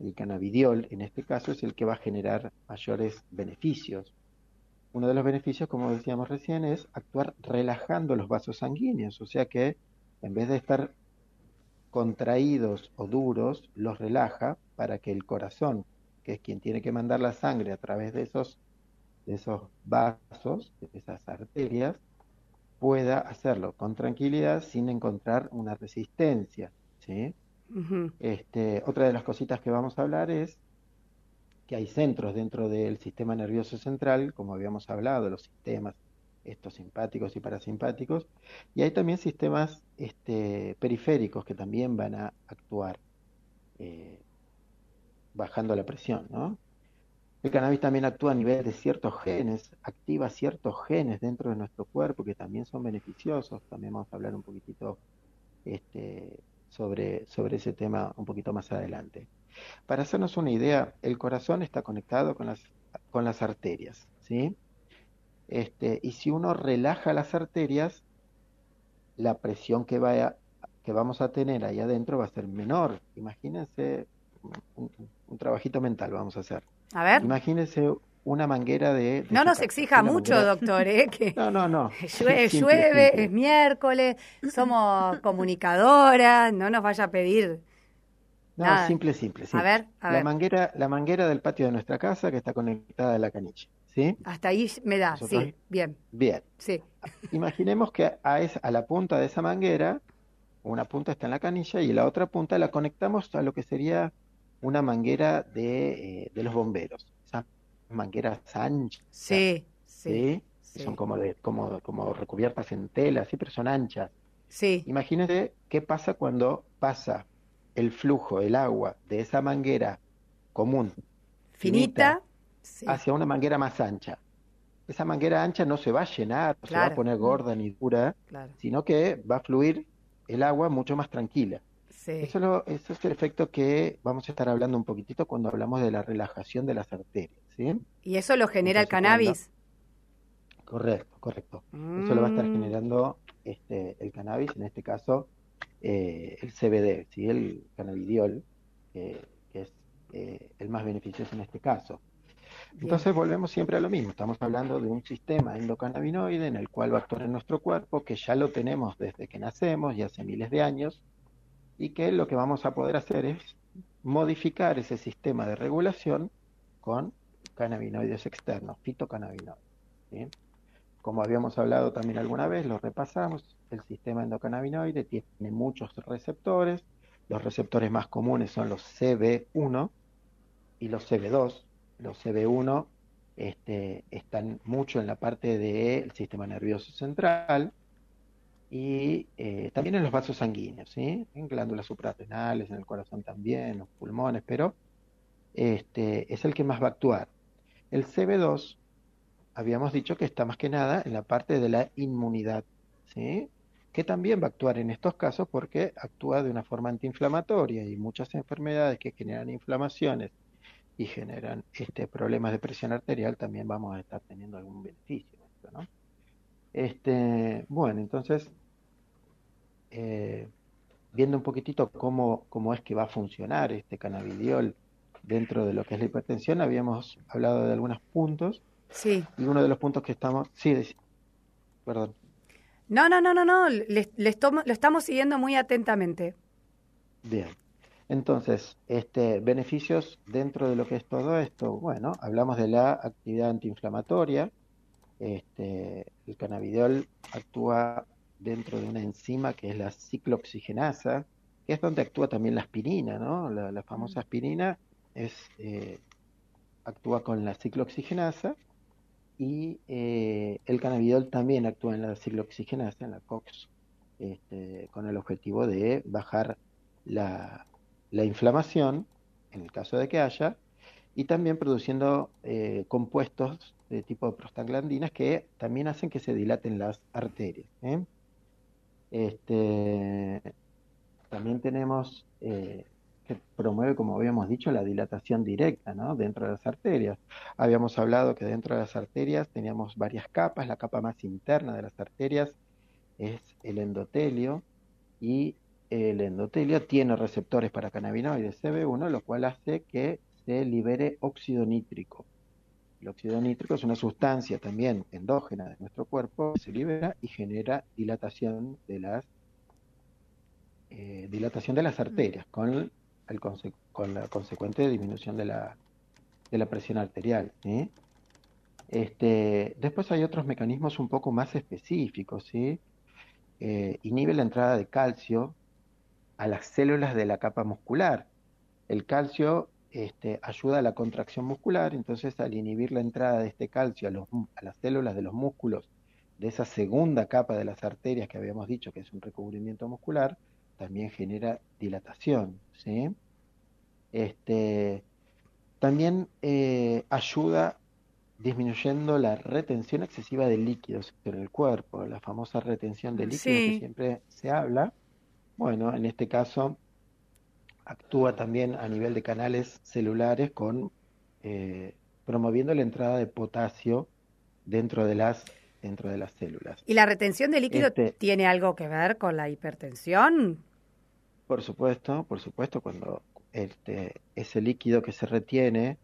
El cannabidiol, en este caso, es el que va a generar mayores beneficios. Uno de los beneficios, como decíamos recién, es actuar relajando los vasos sanguíneos, o sea que en vez de estar contraídos o duros, los relaja para que el corazón que es quien tiene que mandar la sangre a través de esos, de esos vasos, de esas arterias, pueda hacerlo con tranquilidad sin encontrar una resistencia. ¿sí? este, otra de las cositas que vamos a hablar es que hay centros dentro del sistema nervioso central, como habíamos hablado, los sistemas estos simpáticos y parasimpáticos, y hay también sistemas este, periféricos que también van a actuar eh, bajando la presión, ¿no? El cannabis también actúa a nivel de ciertos genes, activa ciertos genes dentro de nuestro cuerpo que también son beneficiosos. También vamos a hablar un poquitito este, sobre, sobre ese tema un poquito más adelante. Para hacernos una idea, el corazón está conectado con las, con las arterias, ¿sí? Este, y si uno relaja las arterias, la presión que, vaya, que vamos a tener ahí adentro va a ser menor. Imagínense un trabajito mental, vamos a hacer. A ver. Imagínese una manguera de... no nos exija mucho, doctor, ¿eh? no, no, no. Llueve, es miércoles, somos comunicadoras, no nos vaya a pedir... No, simple, simple, A ver, a la Manguera, la manguera del patio de nuestra casa que está conectada a la canilla, ¿sí? Hasta ahí me da, sí, bien. Bien. Sí. Imaginemos que a, a la punta de esa manguera, una punta está en la canilla y la otra punta la conectamos a lo que sería una manguera de, eh, de los bomberos, esas mangueras anchas. Sí, sí. Son como, de, como, como recubiertas en tela, sí, pero son anchas. Sí. Imagínese qué pasa cuando pasa el flujo, el agua de esa manguera común, finita, hacia una manguera más ancha. Esa manguera ancha no se va a llenar, no se va a poner gorda ni dura, sino que va a fluir el agua mucho más tranquila. Eso, es el efecto que vamos a estar hablando un poquitito cuando hablamos de la relajación de las arterias. ¿sí? ¿Y eso lo genera el cannabis? Correcto, correcto. Eso lo va a estar mm. generando este, el cannabis, en este caso eh, el CBD, ¿sí? el cannabidiol, que es eh, el más beneficioso en este caso. Entonces volvemos siempre a lo mismo, estamos hablando de un sistema endocannabinoide en el cual va a actuar en nuestro cuerpo, que ya lo tenemos desde que nacemos y hace miles de años, y que lo que vamos a poder hacer es modificar ese sistema de regulación con cannabinoides externos, fitocannabinoides. Como habíamos hablado también alguna vez, lo repasamos, el sistema endocannabinoide tiene muchos receptores, los receptores más comunes son los CB1 y los CB2. Los CB1 este, están mucho en la parte del sistema nervioso central, y eh, también en los vasos sanguíneos, ¿sí? en glándulas suprarrenales, en el corazón también, en los pulmones, pero este, es el que más va a actuar. El CB2, habíamos dicho que está más que nada en la parte de la inmunidad, ¿sí? que también va a actuar en estos casos porque actúa de una forma antiinflamatoria y muchas enfermedades que generan inflamaciones y generan este, problemas de presión arterial también vamos a estar teniendo algún beneficio. ¿no? Este, bueno, entonces eh, viendo un poquitito cómo, cómo es que va a funcionar este cannabidiol dentro de lo que es la hipertensión, habíamos hablado de algunos puntos. Sí. Y uno de los puntos que estamos... Sí, perdón. No, no, no, no, no, le, lo estamos siguiendo muy atentamente. Bien. Entonces, este, beneficios dentro de lo que es todo esto. Bueno, hablamos de la actividad antiinflamatoria. Este, el cannabidiol actúa dentro de una enzima que es la ciclooxigenasa, que es donde actúa también la aspirina, ¿no? La, famosa aspirina es, eh, actúa con la ciclooxigenasa y eh, el cannabidiol también actúa en la ciclooxigenasa, en la COX, este, con el objetivo de bajar la, inflamación, en el caso de que haya, y también produciendo eh, compuestos de tipo de prostaglandinas que también hacen que se dilaten las arterias. ¿eh? Este, también tenemos eh, que promueve, como habíamos dicho, la dilatación directa ¿no? dentro de las arterias. Habíamos hablado que dentro de las arterias teníamos varias capas. La capa más interna de las arterias es el endotelio y el endotelio tiene receptores para cannabinoides CB1, lo cual hace que se libere óxido nítrico. El óxido nítrico es una sustancia también endógena de nuestro cuerpo que se libera y genera dilatación de las eh, dilatación de las arterias con, el con la consecuente disminución de la, de la presión arterial. Este, después hay otros mecanismos un poco más específicos, ¿sí? Eh, inhibe la entrada de calcio a las células de la capa muscular. El calcio este, ayuda a la contracción muscular, entonces al inhibir la entrada de este calcio a, las células de los músculos de esa segunda capa de las arterias que habíamos dicho que es un recubrimiento muscular, también genera dilatación. ¿sí? Este, también eh, ayuda disminuyendo la retención excesiva de líquidos en el cuerpo, la famosa retención de líquidos que siempre se habla. Bueno, en este caso actúa también a nivel de canales celulares con eh, promoviendo la entrada de potasio dentro de las dentro de las células. ¿Y la retención de líquido este tiene algo que ver con la hipertensión? Por supuesto, por supuesto, cuando este, ese líquido que se retiene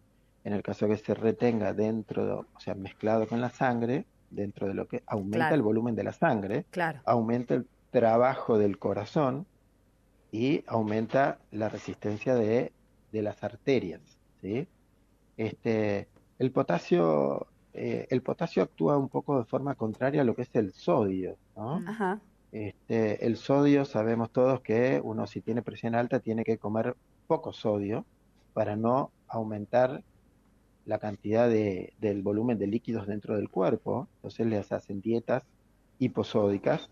en el caso que se retenga dentro, o sea, mezclado con la sangre, dentro de lo que aumenta el volumen de la sangre, aumenta el trabajo del corazón y aumenta la resistencia de, las arterias. ¿sí? Este, el, potasio, eh, el potasio actúa un poco de forma contraria a lo que es el sodio. ¿no? Este, el sodio sabemos todos que uno si tiene presión alta tiene que comer poco sodio para no aumentar la cantidad de, del volumen de líquidos dentro del cuerpo, entonces les hacen dietas hiposódicas.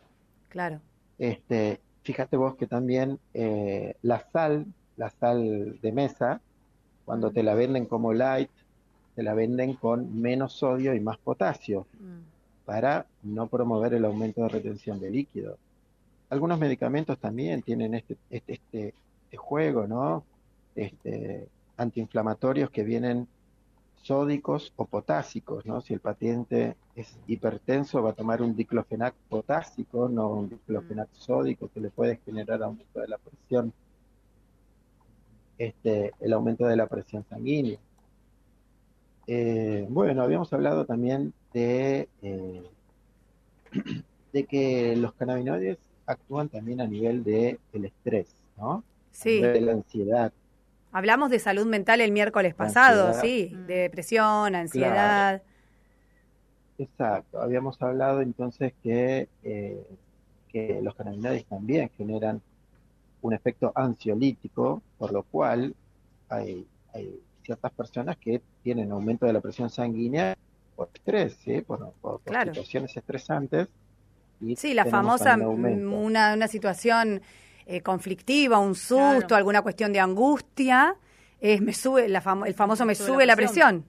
Claro. Este, fíjate vos que también eh, la sal, la sal de mesa, cuando te la venden como light, te la venden con menos sodio y más potasio, mm. para no promover el aumento de retención de líquido. Algunos medicamentos también tienen este, este, este, este juego, ¿no? Este, antiinflamatorios que vienen sódicos o potásicos, ¿no? Si el paciente es hipertenso va a tomar un diclofenac potásico, no un diclofenac sódico que le puede generar aumento de la presión, este, el aumento de la presión sanguínea. Eh, bueno, habíamos hablado también de, eh, de que los cannabinoides actúan también a nivel del el estrés, ¿no? Sí. de la ansiedad. Hablamos de salud mental el miércoles pasado, sí, de depresión, ansiedad. Exacto, habíamos hablado entonces que, eh, que los cannabinoides también generan un efecto ansiolítico, por lo cual hay, hay ciertas personas que tienen aumento de la presión sanguínea por estrés, ¿sí? por, situaciones estresantes. sí, la famosa, mm, una, una situación eh, conflictiva, un susto, alguna cuestión de angustia, es me sube el famoso me, sube, la presión.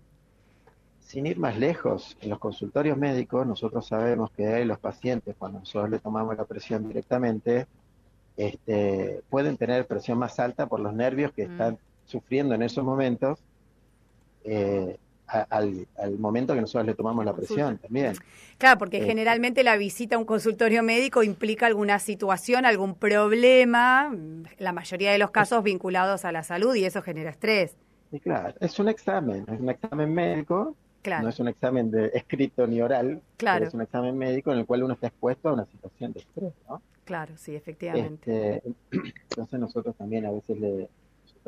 Sin ir más lejos, en los consultorios médicos nosotros sabemos que los pacientes, cuando nosotros le tomamos la presión directamente, este, pueden tener presión más alta por los nervios que mm. están sufriendo en esos momentos. Eh, al, momento que nosotros le tomamos la presión también. Claro, porque eh, generalmente la visita a un consultorio médico implica alguna situación, algún problema, la mayoría de los casos vinculados a la salud y eso genera estrés. Y claro, es un examen, es un examen médico, no es un examen de escrito ni oral, claro. es un examen médico en el cual uno está expuesto a una situación de estrés, ¿no? Claro, sí, efectivamente. Este, entonces nosotros también a veces le,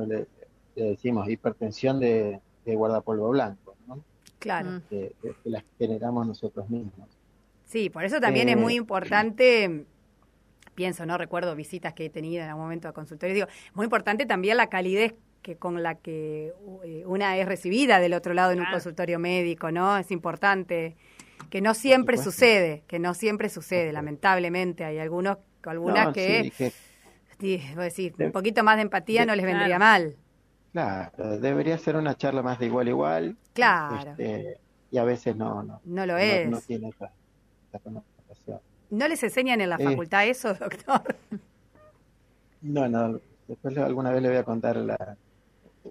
le decimos hipertensión de, de guardapolvo blanco. Claro. Que, las generamos nosotros mismos. Sí, por eso también es muy eh, importante, pienso, no recuerdo visitas que he tenido en algún momento a consultorio, digo, muy importante también la calidez que con la que una es recibida del otro lado en un consultorio médico, ¿no? Es importante que no siempre sucede, que no siempre sucede, lamentablemente hay algunos algunas que, decir, un poquito más de empatía no les vendría mal. Claro, debería ser una charla más de igual a igual. Claro. Este, y a veces no, no. No lo es. No, tiene esa, connotación. ¿No les enseñan en la facultad eso, doctor? No, no. Después alguna vez le voy a contar la,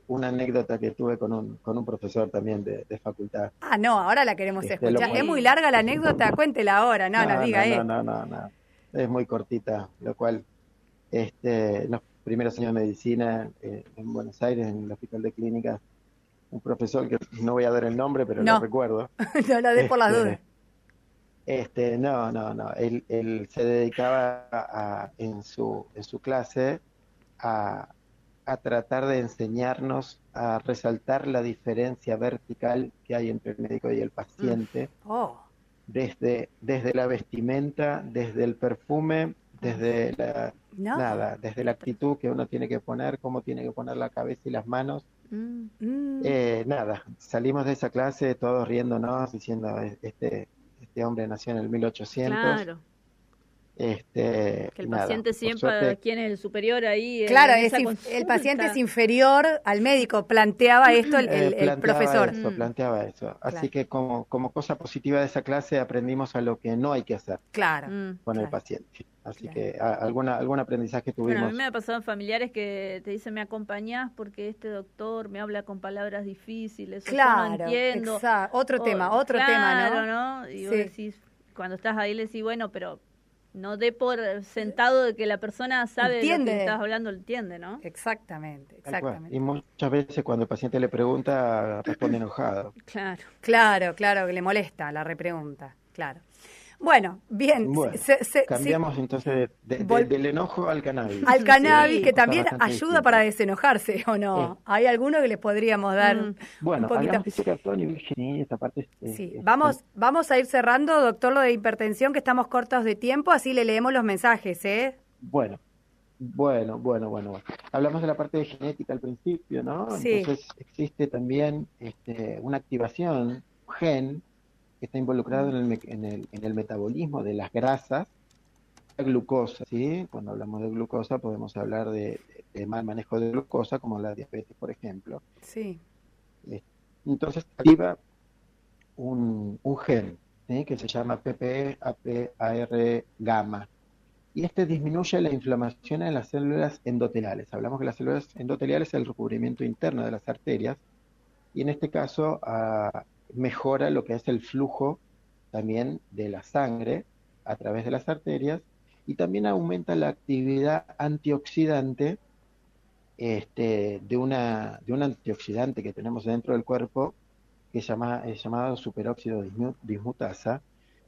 una anécdota que tuve con un, con un profesor también de, facultad. Ah, no, ahora la queremos este, escuchar. Es muy larga la anécdota, cuéntela ahora, no, no nos diga no, no, no, no, es muy cortita, lo cual este, nos primeros años de medicina eh, en Buenos Aires, en el Hospital de Clínicas, un profesor que no voy a dar el nombre, pero lo recuerdo. no lo dé por la duda. Este, no, no, no. Él, él se dedicaba a, en, su, en su clase a, a tratar de enseñarnos a resaltar la diferencia vertical que hay entre el médico y el paciente, mm. oh. desde, desde la vestimenta, desde el perfume, desde la, nada, desde la actitud que uno tiene que poner, cómo tiene que poner la cabeza y las manos. Mm. Mm. Eh, nada, salimos de esa clase todos riéndonos, diciendo, este, este hombre nació en el 1800. Claro. Este, que el paciente siempre, ¿quién es el superior ahí? Claro, el paciente es inferior al médico, planteaba esto el, eh, profesor. Eso, planteaba eso. Así que como, como cosa positiva de esa clase aprendimos a lo que no hay que hacer claro, con el paciente. Así que alguna, algún aprendizaje tuvimos. Bueno, a mí me ha pasado en familiares que te dicen, me acompañás porque este doctor me habla con palabras difíciles, claro, no entiendo. Otro tema, otro tema, ¿no? Y vos decís, cuando estás ahí le decís, bueno, pero no dé por sentado de que la persona sabe de lo que estás hablando, lo entiende, ¿no? Exactamente, exactamente. Y muchas veces cuando el paciente le pregunta, responde enojado. Claro. Claro, claro, que le molesta la repregunta, claro. Bueno, bien. cambiamos entonces del enojo al cannabis. Al cannabis, que también ayuda para desenojarse, ¿o no? ¿Hay alguno que les podríamos dar mm. bueno, un poquito? esta parte sí, vamos, vamos a ir cerrando, doctor, lo de hipertensión, que estamos cortos de tiempo, así le leemos los mensajes, ¿eh? Bueno, bueno, bueno, bueno. Hablamos de la parte de genética al principio, ¿no? Entonces existe también este, una activación, gen, que está involucrado en el, en el, en el metabolismo de las grasas, la glucosa, ¿sí? Cuando hablamos de glucosa podemos hablar de, mal manejo de glucosa, como la diabetes, por ejemplo. Sí. Eh, entonces activa un, un gen que se llama PPAPAR gamma. Y este disminuye la inflamación en las células endoteliales. Hablamos que las células endoteliales es el recubrimiento interno de las arterias. Y en este caso, a, mejora lo que es el flujo también de la sangre a través de las arterias y también aumenta la actividad antioxidante este, de, una, de un antioxidante que tenemos dentro del cuerpo que llama, es llamado superóxido dismutasa,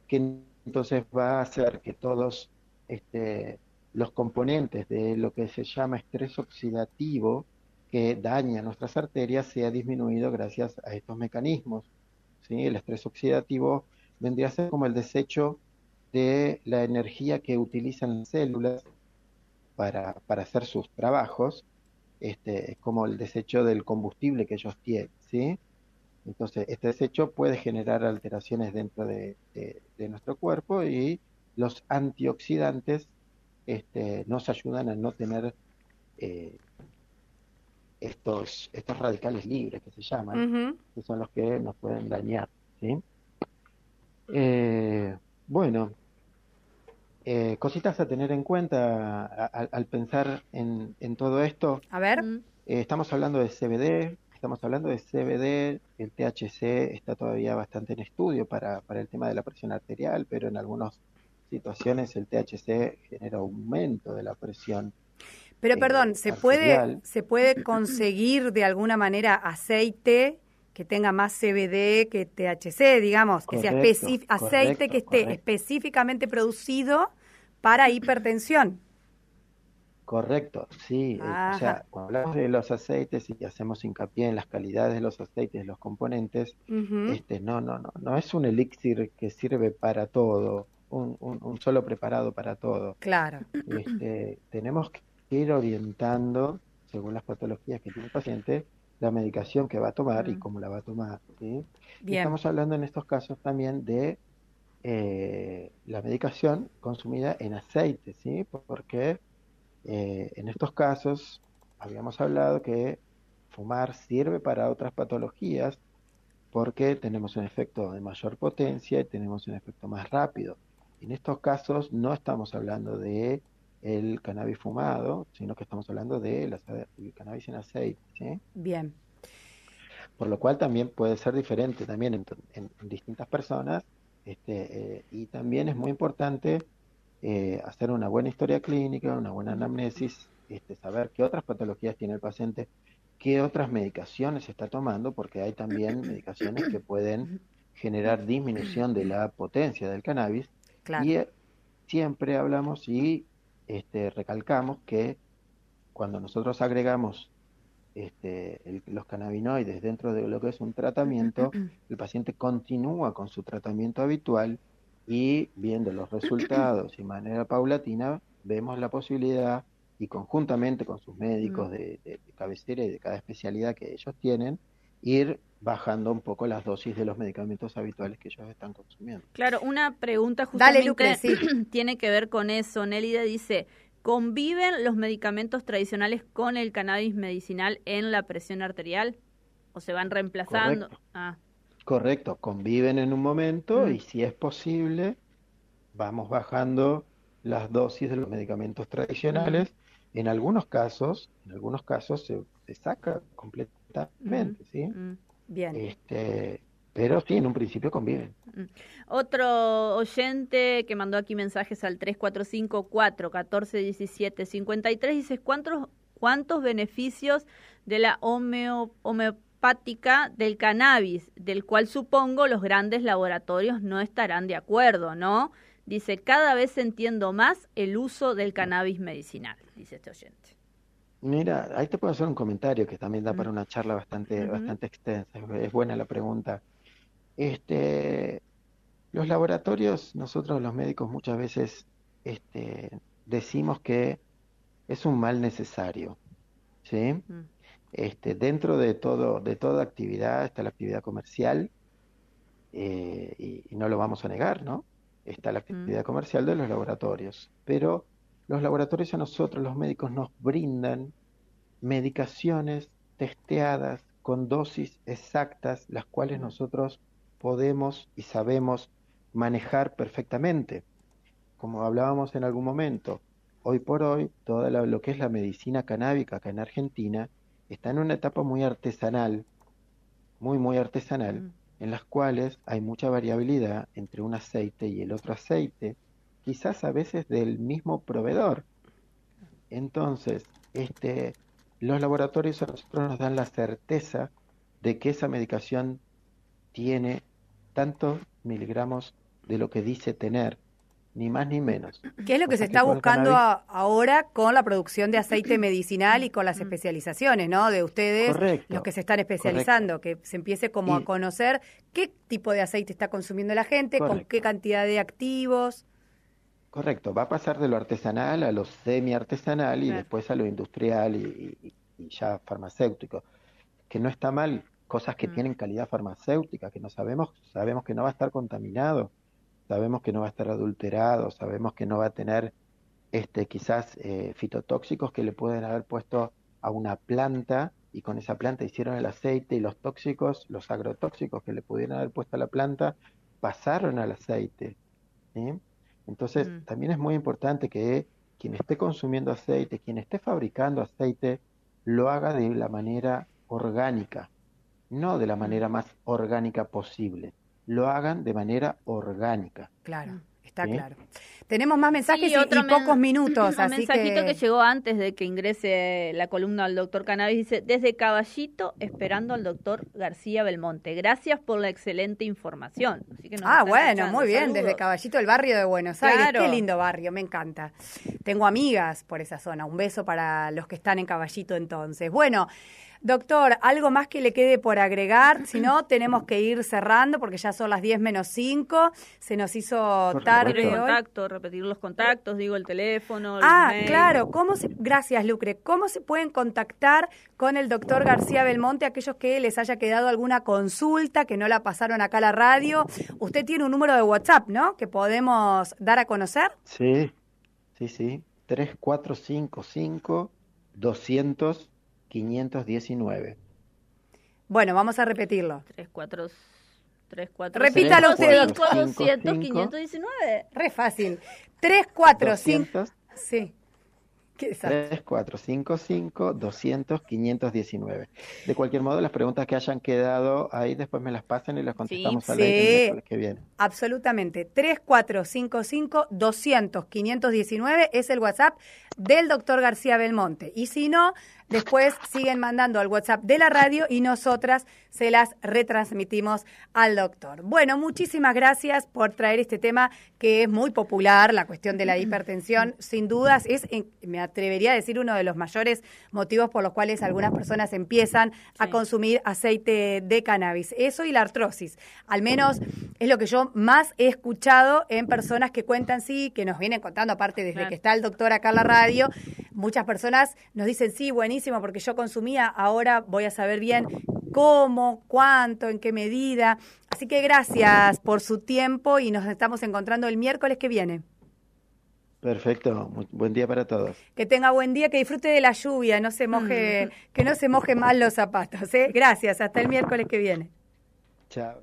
que entonces va a hacer que todos este, los componentes de lo que se llama estrés oxidativo que daña nuestras arterias sea disminuido gracias a estos mecanismos. El estrés oxidativo vendría a ser como el desecho de la energía que utilizan las células para, hacer sus trabajos, este, es como el desecho del combustible que ellos tienen, ¿sí? Entonces, este desecho puede generar alteraciones dentro de, nuestro cuerpo y los antioxidantes este, nos ayudan a no tener eh, estos, estos radicales libres que se llaman, que son los que nos pueden dañar. ¿sí? Eh, bueno, eh, cositas a tener en cuenta al pensar en, en, todo esto. A ver. Eh, estamos hablando de CBD, estamos hablando de CBD, el THC está todavía bastante en estudio para, para el tema de la presión arterial, pero en algunas situaciones el THC genera aumento de la presión pero perdón, ¿se puede, ¿se puede conseguir de alguna manera aceite que tenga más CBD que THC, digamos, que sea aceite que esté específicamente producido para hipertensión? Correcto, sí. Eh, o sea, cuando hablamos de los aceites y hacemos hincapié en las calidades de los aceites, los componentes, este, no, no, no, no es un elixir que sirve para todo, un, un solo preparado para todo. Claro. Este, tenemos que ir orientando, según las patologías que tiene el paciente, la medicación que va a tomar y cómo la va a tomar. Estamos hablando en estos casos también de eh, la medicación consumida en aceite, ¿sí? porque eh, en estos casos habíamos hablado que fumar sirve para otras patologías porque tenemos un efecto de mayor potencia y tenemos un efecto más rápido. En estos casos no estamos hablando de el cannabis fumado, sino que estamos hablando de la, el cannabis en aceite. Bien. Por lo cual también puede ser diferente también en, distintas personas este, eh, y también es muy importante eh, hacer una buena historia clínica, una buena anamnesis, este, saber qué otras patologías tiene el paciente, qué otras medicaciones está tomando, porque hay también medicaciones que pueden generar disminución de la potencia del cannabis. Y eh, siempre hablamos y este, recalcamos que cuando nosotros agregamos este, los cannabinoides dentro de lo que es un tratamiento, el paciente continúa con su tratamiento habitual y viendo los resultados y de manera paulatina, vemos la posibilidad y conjuntamente con sus médicos de, cabecera y de cada especialidad que ellos tienen, ir bajando un poco las dosis de los medicamentos habituales que ellos están consumiendo. Claro, una pregunta justamente tiene que ver con eso. Nélida dice, ¿conviven los medicamentos tradicionales con el cannabis medicinal en la presión arterial? ¿O se van reemplazando? Correcto, ah. Correcto. conviven en un momento y si es posible, vamos bajando las dosis de los medicamentos tradicionales. En algunos casos, en algunos casos se, saca completamente, ¿sí? Bien. Este, pero sí, en un principio conviven. Otro oyente que mandó aquí mensajes al 3454 1417 53 dice, ¿cuántos, cuántos beneficios de la homeopática del cannabis, del cual supongo los grandes laboratorios no estarán de acuerdo, ¿no? Dice, cada vez entiendo más el uso del cannabis medicinal, dice este oyente. Mira, ahí te puedo hacer un comentario que también da para una charla bastante, bastante extensa. Es buena la pregunta. Este, los laboratorios, nosotros los médicos muchas veces este, decimos que es un mal necesario, ¿sí? Este, dentro de todo, de toda actividad está la actividad comercial eh, y, y, no lo vamos a negar, ¿no? está la actividad comercial de los laboratorios, pero los laboratorios a nosotros, los médicos, nos brindan medicaciones testeadas con dosis exactas, las cuales nosotros podemos y sabemos manejar perfectamente. Como hablábamos en algún momento, hoy por hoy, toda lo que es la medicina canábica acá en Argentina está en una etapa muy artesanal, muy, muy artesanal, en las cuales hay mucha variabilidad entre un aceite y el otro aceite, quizás a veces del mismo proveedor. Entonces, este, los laboratorios a nosotros nos dan la certeza de que esa medicación tiene tantos miligramos de lo que dice tener ni más ni menos. ¿Qué es lo que se está buscando ahora con la producción de aceite medicinal y con las especializaciones, ¿no? De ustedes, los que se están especializando, que se empiece como a conocer qué tipo de aceite está consumiendo la gente, con qué cantidad de activos. Correcto, va a pasar de lo artesanal a lo semi-artesanal y después a lo industrial y, ya farmacéutico, que no está mal, cosas que mm. tienen calidad farmacéutica, que no sabemos, sabemos que no va a estar contaminado sabemos que no va a estar adulterado, sabemos que no va a tener este, quizás eh, fitotóxicos que le pueden haber puesto a una planta y con esa planta hicieron el aceite y los tóxicos, los agrotóxicos que le pudieran haber puesto a la planta pasaron al aceite. Entonces, mm. también es muy importante que quien esté consumiendo aceite, quien esté fabricando aceite, lo haga de la manera orgánica, no de la manera más orgánica posible lo hagan de manera orgánica. Claro. Está claro. Tenemos más mensajes y, pocos minutos. Un mensajito que... llegó antes de que ingrese la columna al doctor Cannabis dice, desde Caballito esperando al doctor García Belmonte. Gracias por la excelente información. ah, bueno, muy bien, desde Caballito, el barrio de Buenos Aires. Qué lindo barrio, me encanta. Tengo amigas por esa zona. Un beso para los que están en Caballito entonces. Bueno. Doctor, ¿algo más que le quede por agregar? Si no, tenemos que ir cerrando porque ya son las 10 menos 5. Se nos hizo tarde hoy. Contacto, repetir los contactos, digo el teléfono. ah, claro. ¿Cómo se, gracias, Lucre. ¿Cómo se pueden contactar con el doctor García Belmonte aquellos que les haya quedado alguna consulta, que no la pasaron acá a la radio? Usted tiene un número de WhatsApp, ¿no? Que podemos dar a conocer. Sí, sí, sí. 3455 200 519. Bueno, vamos a repetirlo. 3, 4, 3, 4, Repítalo usted, 200, 519. Re fácil. 3, 4, 5. Sí. 3455 200 519. De cualquier modo, las preguntas que hayan quedado ahí después me las pasan y las contestamos a la sí, que viene. Absolutamente. 3455 200 519 es el WhatsApp del doctor García Belmonte. Y si no, después siguen mandando al WhatsApp de la radio y nosotras se las retransmitimos al doctor. Bueno, muchísimas gracias por traer este tema que es muy popular, la cuestión de la hipertensión. Sin dudas, es, me atrevería a decir, uno de los mayores motivos por los cuales algunas personas empiezan a consumir aceite de cannabis. Eso y la artrosis. Al menos es lo que yo más he escuchado en personas que cuentan, sí, que nos vienen contando, aparte desde que está el doctor acá en la radio, muchas personas nos dicen, sí, buenísimo, porque yo consumía, ahora voy a saber bien cómo, cuánto, en qué medida. Así que gracias por su tiempo y nos estamos encontrando el miércoles que viene. Perfecto, buen día para todos. Que tenga buen día, que disfrute de la lluvia, no se moje, mm. que no se moje mal los zapatos. ¿eh? Gracias, hasta el miércoles que viene. Chao,